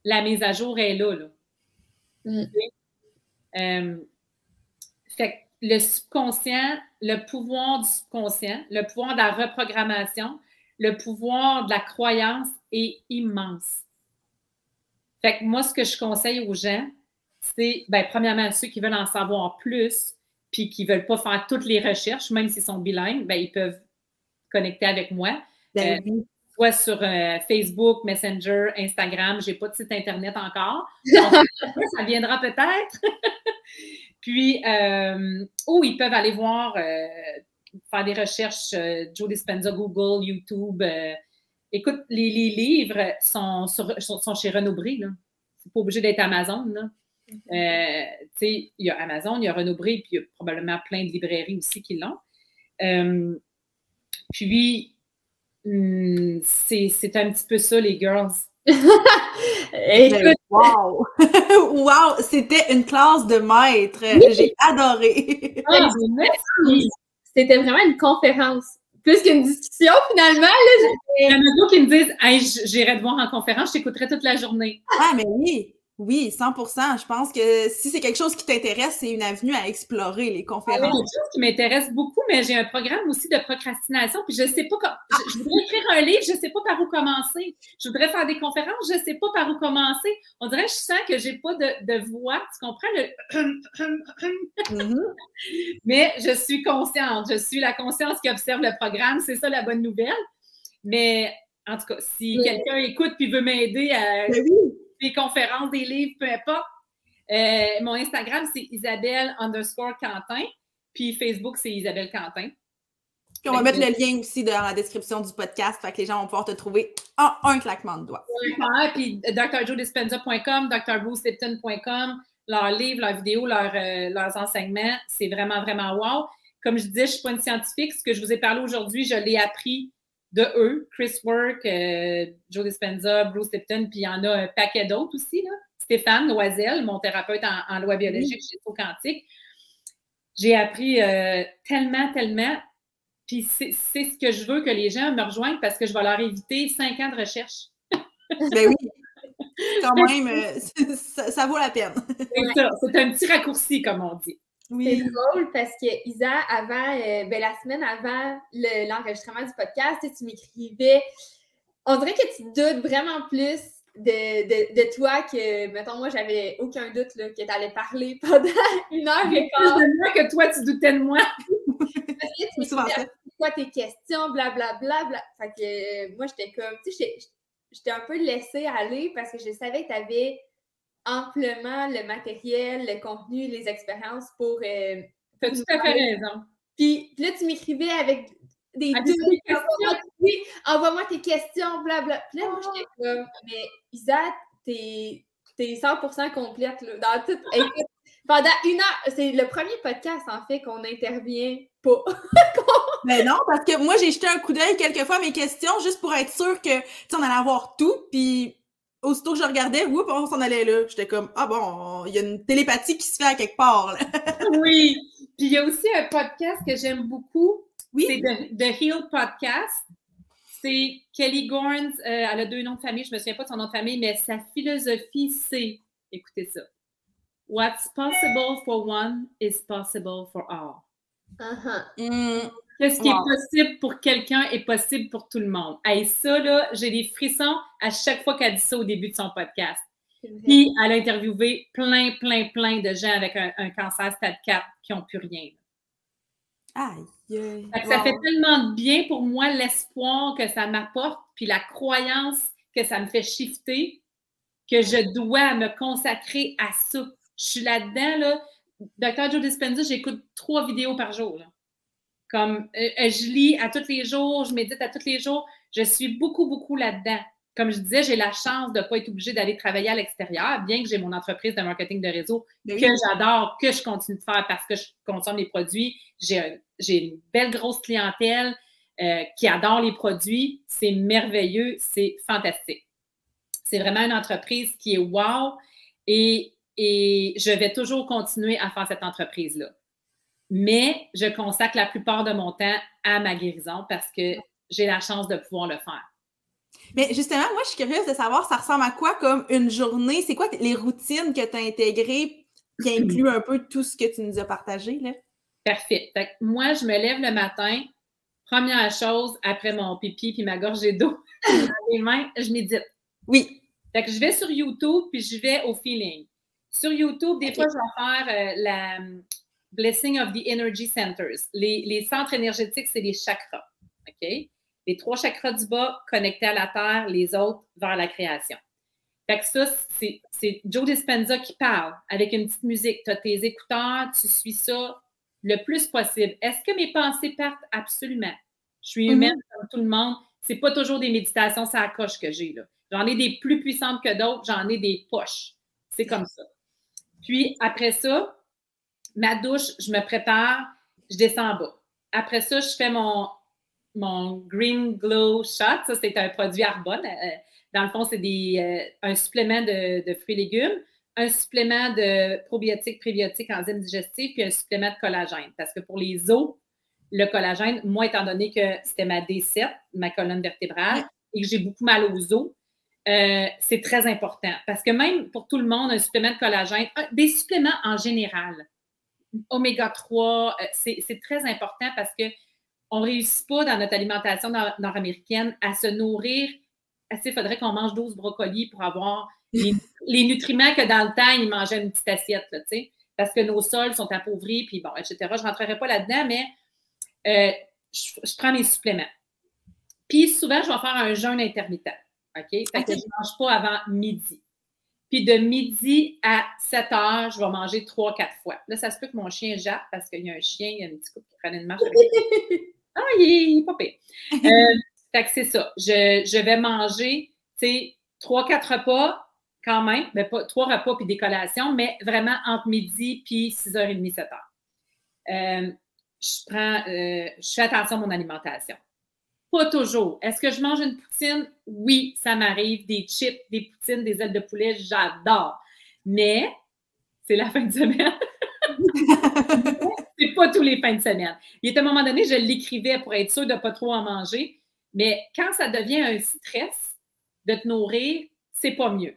la mise à jour est là. là.
Mm.
Euh, fait que le subconscient, le pouvoir du subconscient, le pouvoir de la reprogrammation, le pouvoir de la croyance est immense. Fait que moi, ce que je conseille aux gens, c'est, ben, premièrement, ceux qui veulent en savoir plus, puis qui ne veulent pas faire toutes les recherches, même s'ils sont bilingues, ben, ils peuvent connecter avec moi
Ben oui.
soit sur euh, Facebook, Messenger, Instagram. Je n'ai pas de site Internet encore. Donc, ça viendra peut-être. Puis, euh, ou ils peuvent aller voir, euh, faire des recherches, euh, Joe Dispenza, Google, YouTube. euh. écoute, les, les livres sont, sur- sont, sont chez Renaud Bré. C'est pas obligé d'être Amazon. Là. Euh, sais, il y a Amazon, il y a Renaud Bré, puis il y a probablement plein de librairies aussi qui l'ont. Euh, puis, hum, c'est c'est un petit peu ça, les girls.
Écoute,
wow! wow! C'était une classe de maître. J'ai adoré.
Ah, merci!
c'était vraiment une conférence. Plus qu'une discussion, finalement. Là,
Il y en a d'autres qui me disent hey, J'irai te voir en conférence, je t'écouterai toute la journée.
Ah, mais oui! Oui, 100% Je pense que si c'est quelque chose qui t'intéresse, c'est une avenue à explorer, les
C'est
conférences.
quelque chose qui m'intéresse beaucoup, mais j'ai un programme aussi de procrastination, puis je sais pas comment. Je, je voudrais écrire un livre, je sais pas par où commencer. Je voudrais faire des conférences, je sais pas par où commencer. On dirait que je sens que j'ai pas de, de voix. Tu comprends le.
Mhm.
Mais je suis consciente. Je suis la conscience qui observe le programme. C'est ça la bonne nouvelle. Mais en tout cas, si
Oui.
quelqu'un écoute puis veut m'aider à
Ben oui!
Des conférences, des livres, peu importe, euh, mon Instagram, c'est Isabelle underscore Quentin. Puis Facebook, c'est Isabelle Quentin.
Puis on va mettre le lien aussi dans la description du podcast, fait que les gens vont pouvoir te trouver en un claquement de doigts.
Puis drjoedispenza.com, drbrucelipton.com, leurs livres, leurs vidéos, leurs, euh, leurs enseignements, c'est vraiment, vraiment wow. Comme je disais, je ne suis pas une scientifique. Ce que je vous ai parlé aujourd'hui, je l'ai appris de eux. Chris Work, euh, Joe Dispenza, Bruce Lipton, puis il y en a un paquet d'autres aussi. Là. Stéphane Loisel, mon thérapeute en, en loi biologique chez Quantique. J'ai appris euh, tellement, tellement. Puis c'est ce que je veux que les gens me rejoignent parce que je vais leur éviter cinq ans de recherche.
Ben oui! Quand même, euh, ça, ça vaut la peine.
C'est ça, c'est un petit raccourci, comme on dit.
C'est
Oui.
drôle parce que Isa, avant, euh, ben, la semaine avant le- l'enregistrement du podcast, tu m'écrivais. On dirait que tu doutes vraiment plus de, de, de toi que, mettons, moi, j'avais aucun doute là, que tu allais parler pendant une heure et
Plus
quart.
de moi que toi, tu doutais de moi.
Tu
C'est souvent
m'écrivais,
ça.
c'est quoi tes questions, blablabla. Bla, Fait que euh, moi, j'étais comme, tu sais, j'étais- j'étais un peu laissée aller parce que je savais que tu avais amplement le matériel, le contenu, les expériences pour. euh,
Tu as tout à fait raison.
Puis, là, tu m'écrivais avec des
Ah, questions.
Envoie-moi oui, envoie-moi tes questions, blablabla. Puis là, moi, j'étais comme, mais Isa, t'es t'es 100% complète là, dans pendant une heure, c'est le premier podcast, en fait, qu'on intervient pas.
Mais non, parce que moi, j'ai jeté un coup d'œil quelquefois à mes questions juste pour être sûre que, tu on allait avoir tout. Puis, aussitôt que je regardais, whoop, on s'en allait là. J'étais comme, ah bon, il y a une télépathie qui se fait à quelque part. là.
Oui. Puis il y a aussi un podcast que j'aime beaucoup.
Oui.
C'est The, The Heal Podcast. C'est Kelly Gorns. euh, elle a deux noms de famille. Je ne me souviens pas de son nom de famille, mais sa philosophie, c'est, écoutez ça. What's possible for one is possible for all.
Uh-huh.
Hum,
Qu'est-ce qui
Wow.
est possible pour quelqu'un est possible pour tout le monde. Hey, ça, là, j'ai des frissons à chaque fois qu'elle dit ça au début de son podcast. Puis, elle a interviewé plein, plein, plein de gens avec un, cancer stade 4 qui n'ont plus rien.
Aïe.
Ça fait tellement de bien pour moi l'espoir que ça m'apporte, puis la croyance que ça me fait shifter, que je dois me consacrer à ça. Je suis là-dedans, là. Docteur Joe Dispenza, j'écoute trois vidéos par jour. Comme euh, euh, je lis à tous les jours, je médite à tous les jours. Je suis beaucoup, beaucoup là-dedans. Comme je disais, j'ai la chance de ne pas être obligée d'aller travailler à l'extérieur, bien que j'ai mon entreprise de marketing de réseau ben que j'adore, que je continue de faire parce que je consomme les produits. J'ai une belle grosse clientèle euh, qui adore les produits. C'est merveilleux, c'est fantastique. C'est vraiment une entreprise qui est wow et, et je vais toujours continuer à faire cette entreprise-là. Mais je consacre la plupart de mon temps à ma guérison parce que j'ai la chance de pouvoir le faire.
Mais justement, moi, je suis curieuse de savoir, ça ressemble à quoi comme une journée? C'est quoi les routines que tu as intégrées qui incluent un peu tout ce que tu nous as partagé? Là?
Parfait. moi, je me lève le matin. Première chose, après mon pipi puis ma gorgée d'eau les mains, je médite.
Oui.
Fait que je vais sur YouTube puis je vais au feeling. Sur YouTube, des fois, je vais faire euh, la Blessing of the Energy Centers. Les, les centres énergétiques, c'est les chakras. OK? les trois chakras du bas connectés à la terre, les autres vers la création. Fait que ça, c'est Joe Dispenza qui parle avec une petite musique. Tu as tes écouteurs, tu suis ça le plus possible. Est-ce que mes pensées partent? Absolument. Je suis humaine mm-hmm. comme tout le monde. C'est pas toujours des méditations ça coche que j'ai. J'en ai des plus puissantes que d'autres, j'en ai des poches. C'est comme ça. Puis après ça, ma douche, je me prépare, je descends en bas. Après ça, je fais mon mon Green Glow Shot. Ça, c'est un produit Arbonne. Euh, dans le fond, c'est euh, un supplément de, fruits et légumes, un supplément de probiotiques, prébiotiques, enzymes digestifs, puis un supplément de collagène. Parce que pour les os, le collagène, moi, étant donné que c'était ma D7, ma colonne vertébrale, et que j'ai beaucoup mal aux os, euh, c'est très important. Parce que même pour tout le monde, un supplément de collagène, des suppléments en général, oméga 3, c'est très important parce que on ne réussit pas dans notre alimentation nord-américaine à se nourrir. Il faudrait qu'on mange 12 brocolis pour avoir les, nutriments que dans le temps, ils mangeaient une petite assiette, là, parce que nos sols sont appauvris, puis bon, etc. Je ne rentrerai pas là-dedans, mais euh, je, prends mes suppléments. Puis souvent, je vais faire un jeûne intermittent. OK? Fait que je ne mange pas avant midi. Puis de midi à 7 heures, je vais manger 3-4 fois. Là, ça se peut que mon chien jappe parce qu'il y a un chien, il y a un petit couple qui prenne une marche. Ah, il est, pas pire. Euh, fait que c'est ça. Je, vais manger, tu sais, trois, quatre repas quand même, mais pas trois repas puis des collations, mais vraiment entre midi puis 6h30, 7h. Euh, je prends, euh, je fais attention à mon alimentation. Pas toujours. Est-ce que je mange une poutine? Oui, ça m'arrive. Des chips, des poutines, des ailes de poulet, j'adore. Mais c'est la fin de semaine. c'est pas tous les fins de semaine. Il y a un moment donné, je l'écrivais pour être sûr de ne pas trop en manger. Mais quand ça devient un stress de te nourrir, c'est pas mieux.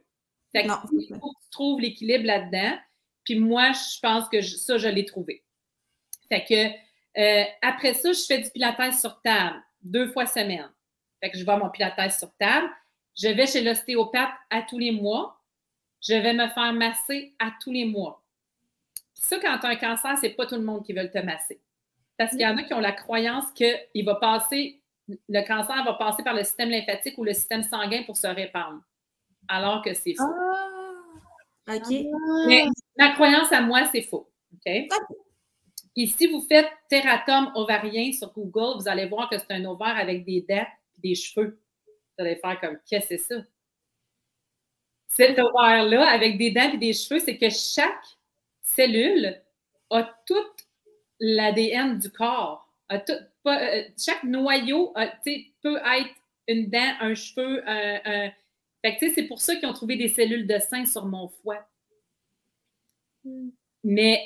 il faut que tu trouves l'équilibre là-dedans. Puis moi, je pense que ça, je l'ai trouvé. Fait que euh, après ça, je fais du pilates sur table deux fois semaine. Fait que je vais mon pilates sur table. Je vais chez l'ostéopathe à tous les mois. Je vais me faire masser à tous les mois ça, quand tu as un cancer, c'est pas tout le monde qui veut te masser. Parce qu'il y en a qui ont la croyance qu'il va passer, le cancer va passer par le système lymphatique ou le système sanguin pour se répandre. Alors que c'est faux.
Ah, OK.
Mais ma croyance à moi, c'est faux. OK? Et si vous faites tératome ovarien sur Google, vous allez voir que c'est un ovaire avec des dents et des cheveux. Vous allez faire comme qu'est-ce que c'est ça? Cet ovaire-là, avec des dents et des cheveux, c'est que chaque cellule a tout l'ADN du corps. Euh, chaque noyau peut être une dent, un cheveu, un. c'est pour ça qu'ils ont trouvé des cellules de sein sur mon foie. Hmm. Mais,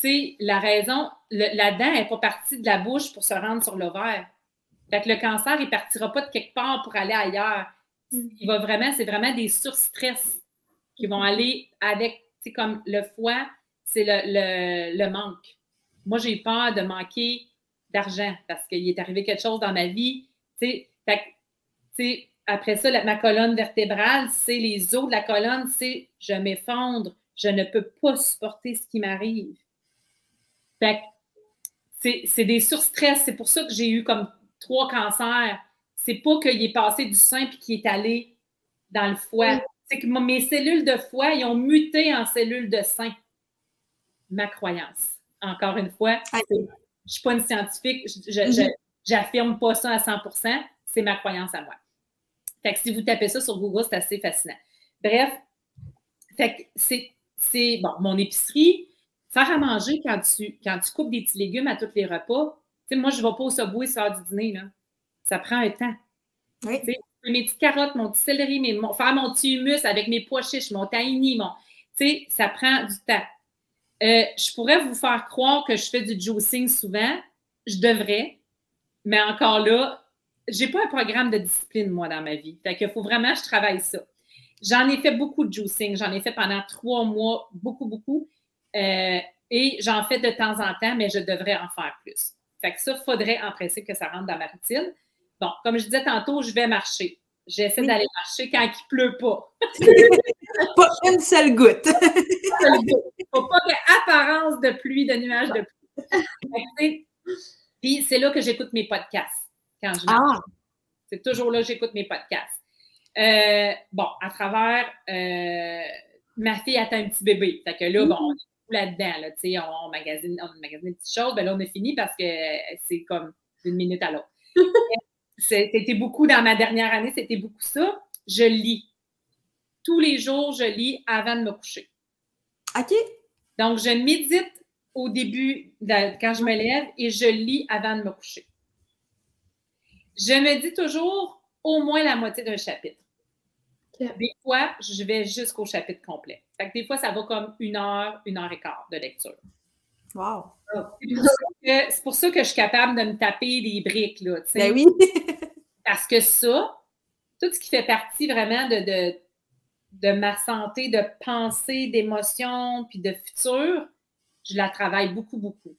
sais, la raison, la dent n'est pas partie de la bouche pour se rendre sur l'ovaire. Fait que le cancer, il ne partira pas de quelque part pour aller ailleurs. Hmm. Il va vraiment, c'est vraiment des surstress qui vont aller avec, tu comme le foie, c'est le, manque. Moi, j'ai peur de manquer d'argent parce qu'il est arrivé quelque chose dans ma vie. Tu sais, après ça, ma colonne vertébrale, c'est les os de la colonne, c'est je m'effondre, je ne peux pas supporter ce qui m'arrive. Fait c'est des surstress. C'est pour ça que j'ai eu comme trois cancers. C'est pas qu'il est passé du sein puis qu'il est allé dans le foie. C'est que mes cellules de foie, ils ont muté en cellules de sein. Ma croyance. Encore une fois, je ne suis pas une scientifique, je n'affirme pas ça à 100 c'est ma croyance à moi. Fait que si vous tapez ça sur Google, c'est assez fascinant. Bref, fait c'est, bon, mon épicerie, faire à manger quand tu, quand tu coupes des petits légumes à tous les repas. Tu sais, moi, je ne vais pas au Subway faire du dîner, là. Ça prend un temps. Oui. mes petites carottes, mon petit céleri, mes, faire mon petit humus avec mes pois chiches, mon tahini, mon. Tu sais, ça prend du temps. Euh, je pourrais vous faire croire que je fais du juicing souvent. Je devrais. Mais encore là, j'ai pas un programme de discipline, moi, dans ma vie. Fait qu'il faut vraiment que je travaille ça. J'en ai fait beaucoup de juicing. J'en ai fait pendant trois mois, beaucoup, beaucoup. Euh, et j'en fais de temps en temps, mais je devrais en faire plus. Fait que ça, il faudrait en principe que ça rentre dans ma routine. Bon, comme je disais tantôt, je vais marcher. J'essaie d'aller marcher quand il ne pleut pas.
pas une seule goutte.
Il ne faut pas apparence de pluie, de nuages de pluie. Puis c'est là que j'écoute mes podcasts quand je marche. Ah. C'est toujours là que j'écoute mes podcasts. Euh, bon, à travers euh, ma fille attend un petit bébé. Fait que là, bon, on est là-dedans, là, tu sais, on, magasine, on magasine des petites choses. Ben là, on a fini parce que c'est comme d'une minute à l'autre. c'était beaucoup dans ma dernière année, c'était beaucoup ça. Je lis. Tous les jours, je lis avant de me coucher.
OK.
Donc, je médite au début, quand je me lève, et je lis avant de me coucher. Je me dis toujours au moins la moitié d'un chapitre. Des fois, je vais jusqu'au chapitre complet. Fait que des fois, ça va comme une heure, une heure et quart de lecture.
Wow!
C'est pour, ça que je suis capable de me taper des briques, là.
Ben oui!
Parce que ça, tout ce qui fait partie vraiment de, de, de ma santé, de pensée, d'émotion, puis de futur, je la travaille beaucoup, beaucoup.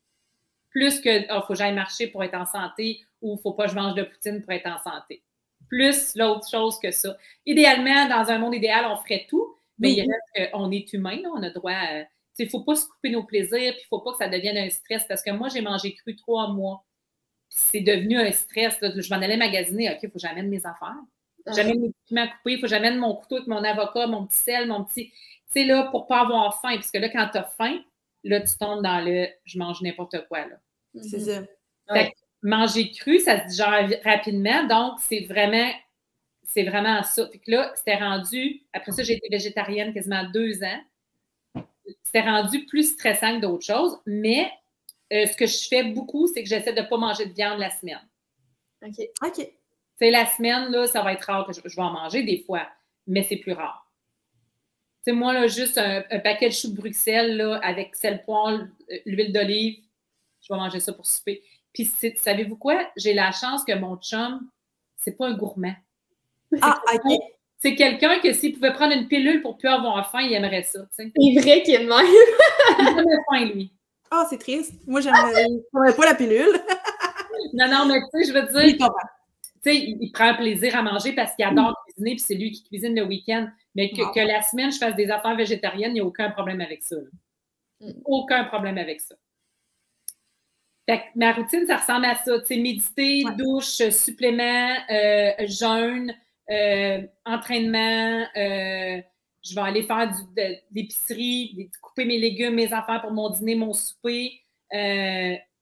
Plus que, il oh, faut que j'aille marcher pour être en santé ou il faut pas que je mange de poutine pour être en santé plus l'autre chose que ça. Idéalement, dans un monde idéal, on ferait tout, mais il reste qu'on est humain, on a droit à. Il ne faut pas se couper nos plaisirs, puis il ne faut pas que ça devienne un stress. Parce que moi, j'ai mangé cru trois mois. C'est devenu un stress. Je m'en allais magasiner. OK, il faut que j'amène mes affaires. J'amène mes piments coupés. Il faut que j'amène mon couteau avec mon avocat, mon petit sel, mon petit. Tu sais, là, pour ne pas avoir faim. Parce que là, quand tu as faim, là, tu tombes dans le je mange n'importe quoi.
C'est ça
manger cru, ça se digère rapidement. Donc, c'est vraiment, c'est vraiment ça. Puis que là, c'était rendu, après ça, j'ai été végétarienne quasiment deux ans. C'était rendu plus stressant que d'autres choses. Mais euh, ce que je fais beaucoup, c'est que j'essaie de ne pas manger de viande la semaine.
OK. OK.
C'est la semaine, là, ça va être rare que je, vais en manger des fois, mais c'est plus rare. C'est moi, là, juste un, paquet de choux de Bruxelles, là, avec sel poivre, euh, l'huile d'olive, je vais manger ça pour souper. Puis, savez-vous quoi? J'ai la chance que mon chum, c'est pas un gourmand.
Ah, OK.
C'est quelqu'un que s'il pouvait prendre une pilule pour plus avoir faim, il aimerait ça. C'est
vrai qu'il même.
il a faim, lui.
Ah, c'est triste. Moi, j'aimerais pas la pilule.
non, non, mais tu sais, je veux dire. Tu sais, il, prend plaisir à manger parce qu'il adore cuisiner, puis c'est lui qui cuisine le week-end. Mais que, que, la semaine, je fasse des affaires végétariennes, il n'y a aucun problème avec ça. Mm. Aucun problème avec ça ma routine, ça ressemble à ça. Tu méditer, douche, supplément, euh, jeûne, euh, entraînement. Euh, je vais aller faire du, de, l'épicerie, couper mes légumes, mes affaires pour mon dîner, mon souper.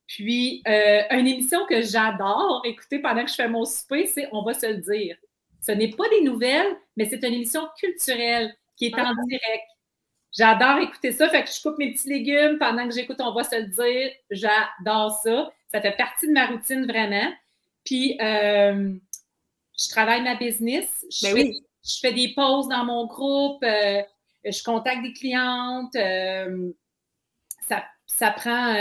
puis, une émission que j'adore écouter pendant que je fais mon souper, c'est On va se le dire. Ce n'est pas des nouvelles, mais c'est une émission culturelle qui est en ah. direct. J'adore écouter ça. Fait que je coupe mes petits légumes pendant que j'écoute On va se le dire. J'adore ça. Ça fait partie de ma routine vraiment. Puis, euh, je travaille ma business. Je, ben fais, je, fais, des pauses dans mon groupe. Euh, je contacte des clientes. Euh, ça, ça, prend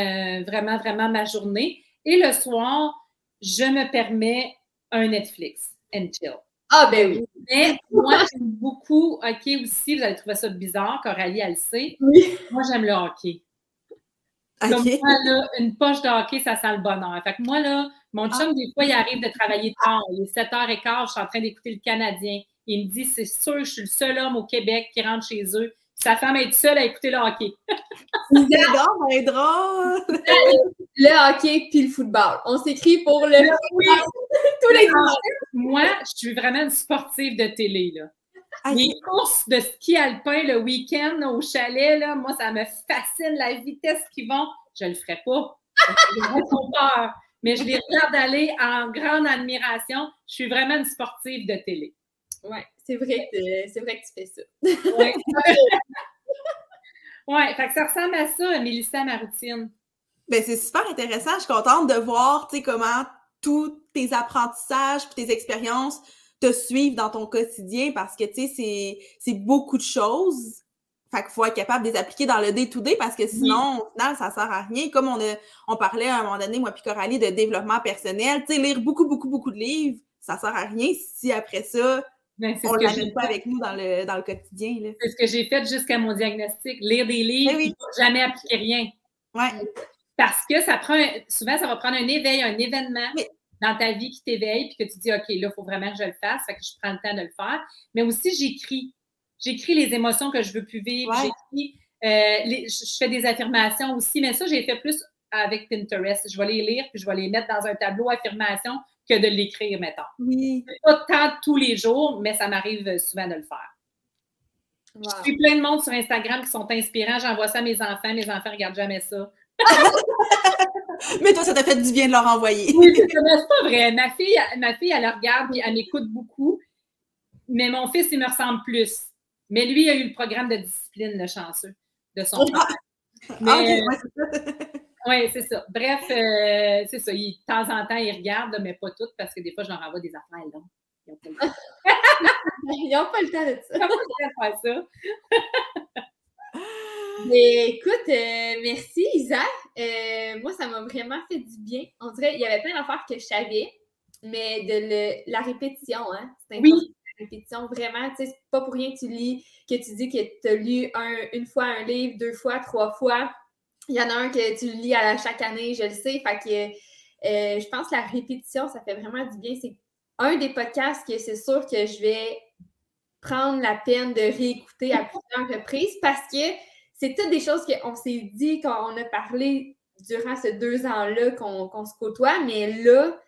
vraiment, vraiment ma journée. Et le soir, je me permets un Netflix and chill.
Ah, ben oui.
Mais moi, j'aime beaucoup hockey aussi. Vous allez trouver ça bizarre, Coralie, elle le sait. Oui. Moi, j'aime le hockey. Comme moi, là, une poche de hockey, ça sent le bonheur. Fait que moi, là, mon chum, des fois, il arrive de travailler tard. Il est 7h15, je suis en train d'écouter le Canadien. Il me dit, c'est sûr, je suis le seul homme au Québec qui rentre chez eux. Sa femme est seule à écouter le hockey.
C'est drôle, drôle.
Le hockey puis le football. On s'écrit pour le
oui.
tous les
jours. Moi, je suis vraiment une sportive de télé. Là. Les courses de ski alpin le week-end au chalet, là, moi, ça me fascine la vitesse qu'ils vont. Je ne le ferai pas. Peur. Mais je les regarde aller en grande admiration. Je suis vraiment une sportive de télé.
Oui, c'est vrai, c'est vrai que tu fais ça.
Oui. ouais, fait que ça ressemble à ça, Mélissa, ma routine.
Ben, c'est super intéressant. Je suis contente de voir, tu sais, comment tous tes apprentissages et tes expériences te suivent dans ton quotidien parce que, tu sais, c'est beaucoup de choses. Fait qu'il faut être capable de les appliquer dans le day-to-day parce que sinon, au final, ça sert à rien. Comme on, a, on parlait à un moment donné, moi puis Coralie, de développement personnel, tu sais, lire beaucoup, beaucoup, beaucoup de livres, ça sert à rien si après ça, ben, on ne l'amène pas avec nous dans le, dans le quotidien.
C'est ce que j'ai fait jusqu'à mon diagnostic. Lire des livres, ben jamais appliquer rien.
Ouais.
Parce que ça prend souvent, ça va prendre un éveil, un événement dans ta vie qui t'éveille, puis que tu dis, OK, là, il faut vraiment que je le fasse, fait que je prends le temps de le faire. Mais aussi, j'écris. J'écris les émotions que je veux plus vivre. J'écris. Euh, je fais des affirmations aussi, mais ça, j'ai fait plus avec Pinterest. Je vais les lire, puis je vais les mettre dans un tableau affirmation que de l'écrire, mettons.
Oui.
Pas tant tous les jours, mais ça m'arrive souvent de le faire. Je suis plein de monde sur Instagram qui sont inspirants. J'envoie ça à mes enfants. Mes enfants ne regardent jamais ça.
mais toi, ça t'a fait du bien de leur envoyer.
oui, c'est pas vrai. Ma fille, ma fille, elle le regarde et elle m'écoute beaucoup. Mais mon fils, il me ressemble plus. Mais lui, il a eu le programme de discipline, le chanceux, de son père. Mais, oui, c'est ça. Bref, euh, c'est ça. de temps en temps, ils regardent, mais pas toutes, parce que des fois, je leur envoie des affaires longues. Ils n'ont pas le temps.
Pas le de ça.
Ils n'ont pas le temps de faire
ça. Mais écoute, euh, merci Isa. Euh, moi, ça m'a vraiment fait du bien. On dirait qu'il y avait plein d'affaires que je savais, mais de la répétition, hein. C'est
oui.
La répétition, vraiment, tu sais, c'est pas pour rien que tu lis, que tu dis que tu as lu une fois un livre, deux fois, trois fois. Il y en a un que tu lis à chaque année, je le sais. Fait que euh, je pense que la répétition, ça fait vraiment du bien. C'est un des podcasts que c'est sûr que je vais prendre la peine de réécouter à plusieurs reprises parce que c'est toutes des choses qu'on s'est dit quand on a parlé durant ces deux ans-là qu'on se côtoie, mais là,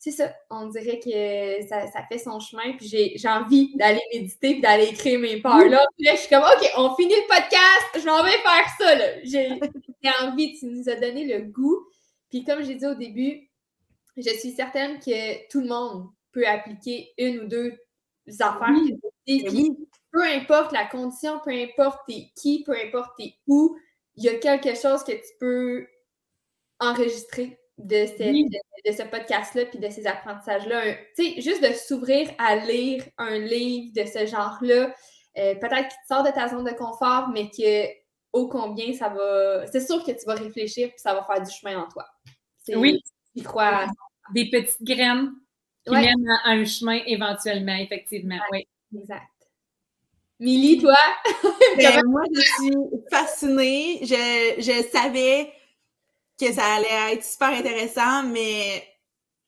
c'est ça, on dirait que ça, fait son chemin, puis j'ai envie d'aller méditer puis d'aller écrire mes peurs. Là, je suis comme, OK, on finit le podcast, je m'en vais faire ça. J'ai envie, tu nous as donné le goût. Puis comme j'ai dit au début, je suis certaine que tout le monde peut appliquer une ou deux affaires. Oui. peu importe la condition, peu importe t'es qui, peu importe t'es où, il y a quelque chose que tu peux enregistrer de, de, ce podcast-là puis de ces apprentissages-là. Tu sais, juste de s'ouvrir à lire un livre de ce genre-là, euh, peut-être qu'il te sort de ta zone de confort, mais que ô combien ça va. C'est sûr que tu vas réfléchir puis ça va faire du chemin en toi.
Oui.
Tu crois.
Des petites graines qui mènent à un chemin éventuellement, effectivement. Oui.
Exact. Milly, toi?
Ben, moi, je suis fascinée. Je, je savais que ça allait être super intéressant, mais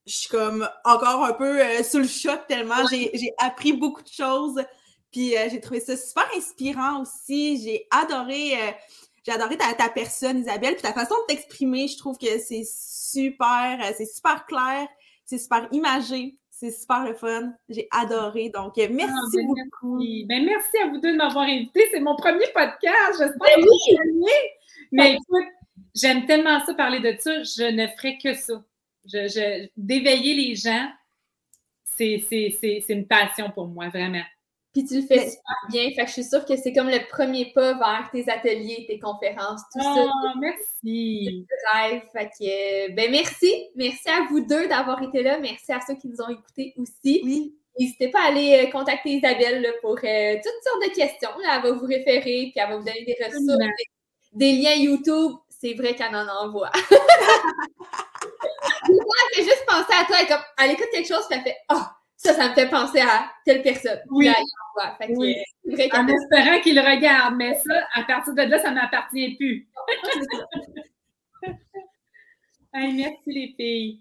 je suis comme encore un peu euh, sous le choc tellement j'ai appris beaucoup de choses. Puis euh, j'ai trouvé ça super inspirant aussi. J'ai adoré, euh, j'ai adoré ta, ta, personne, Isabelle, puis ta façon de t'exprimer. Je trouve que c'est super, c'est super clair, c'est super imagé. C'est super le fun. J'ai adoré. Donc, merci ah, ben, beaucoup.
Merci. Ben, merci à vous deux de m'avoir invité. C'est mon premier podcast. J'espère ben que vous Mais écoute, J'aime tellement ça, parler de ça. Je ne ferai que ça. Je, d'éveiller les gens, c'est, une passion pour moi, vraiment.
Puis tu le fais super bien. Fait que je suis sûre que c'est comme le premier pas vers tes ateliers, tes conférences, tout ça.
Oh, merci.
Rêve. Fait que, ben merci. Merci à vous deux d'avoir été là. Merci à ceux qui nous ont écoutés aussi.
Oui.
N'hésitez pas à aller euh, contacter Isabelle pour euh, toutes sortes de questions. Elle va vous référer, puis elle va vous donner des ressources, des liens YouTube c'est vrai qu'elle en envoie. elle fait juste penser à toi, elle, comme, elle écoute quelque chose, puis elle fait Ah, oh, ça, ça me fait penser à telle personne.
Oui. oui. en espérant qu'il regarde, mais ça, à partir de là, ça ne m'appartient plus. merci les filles.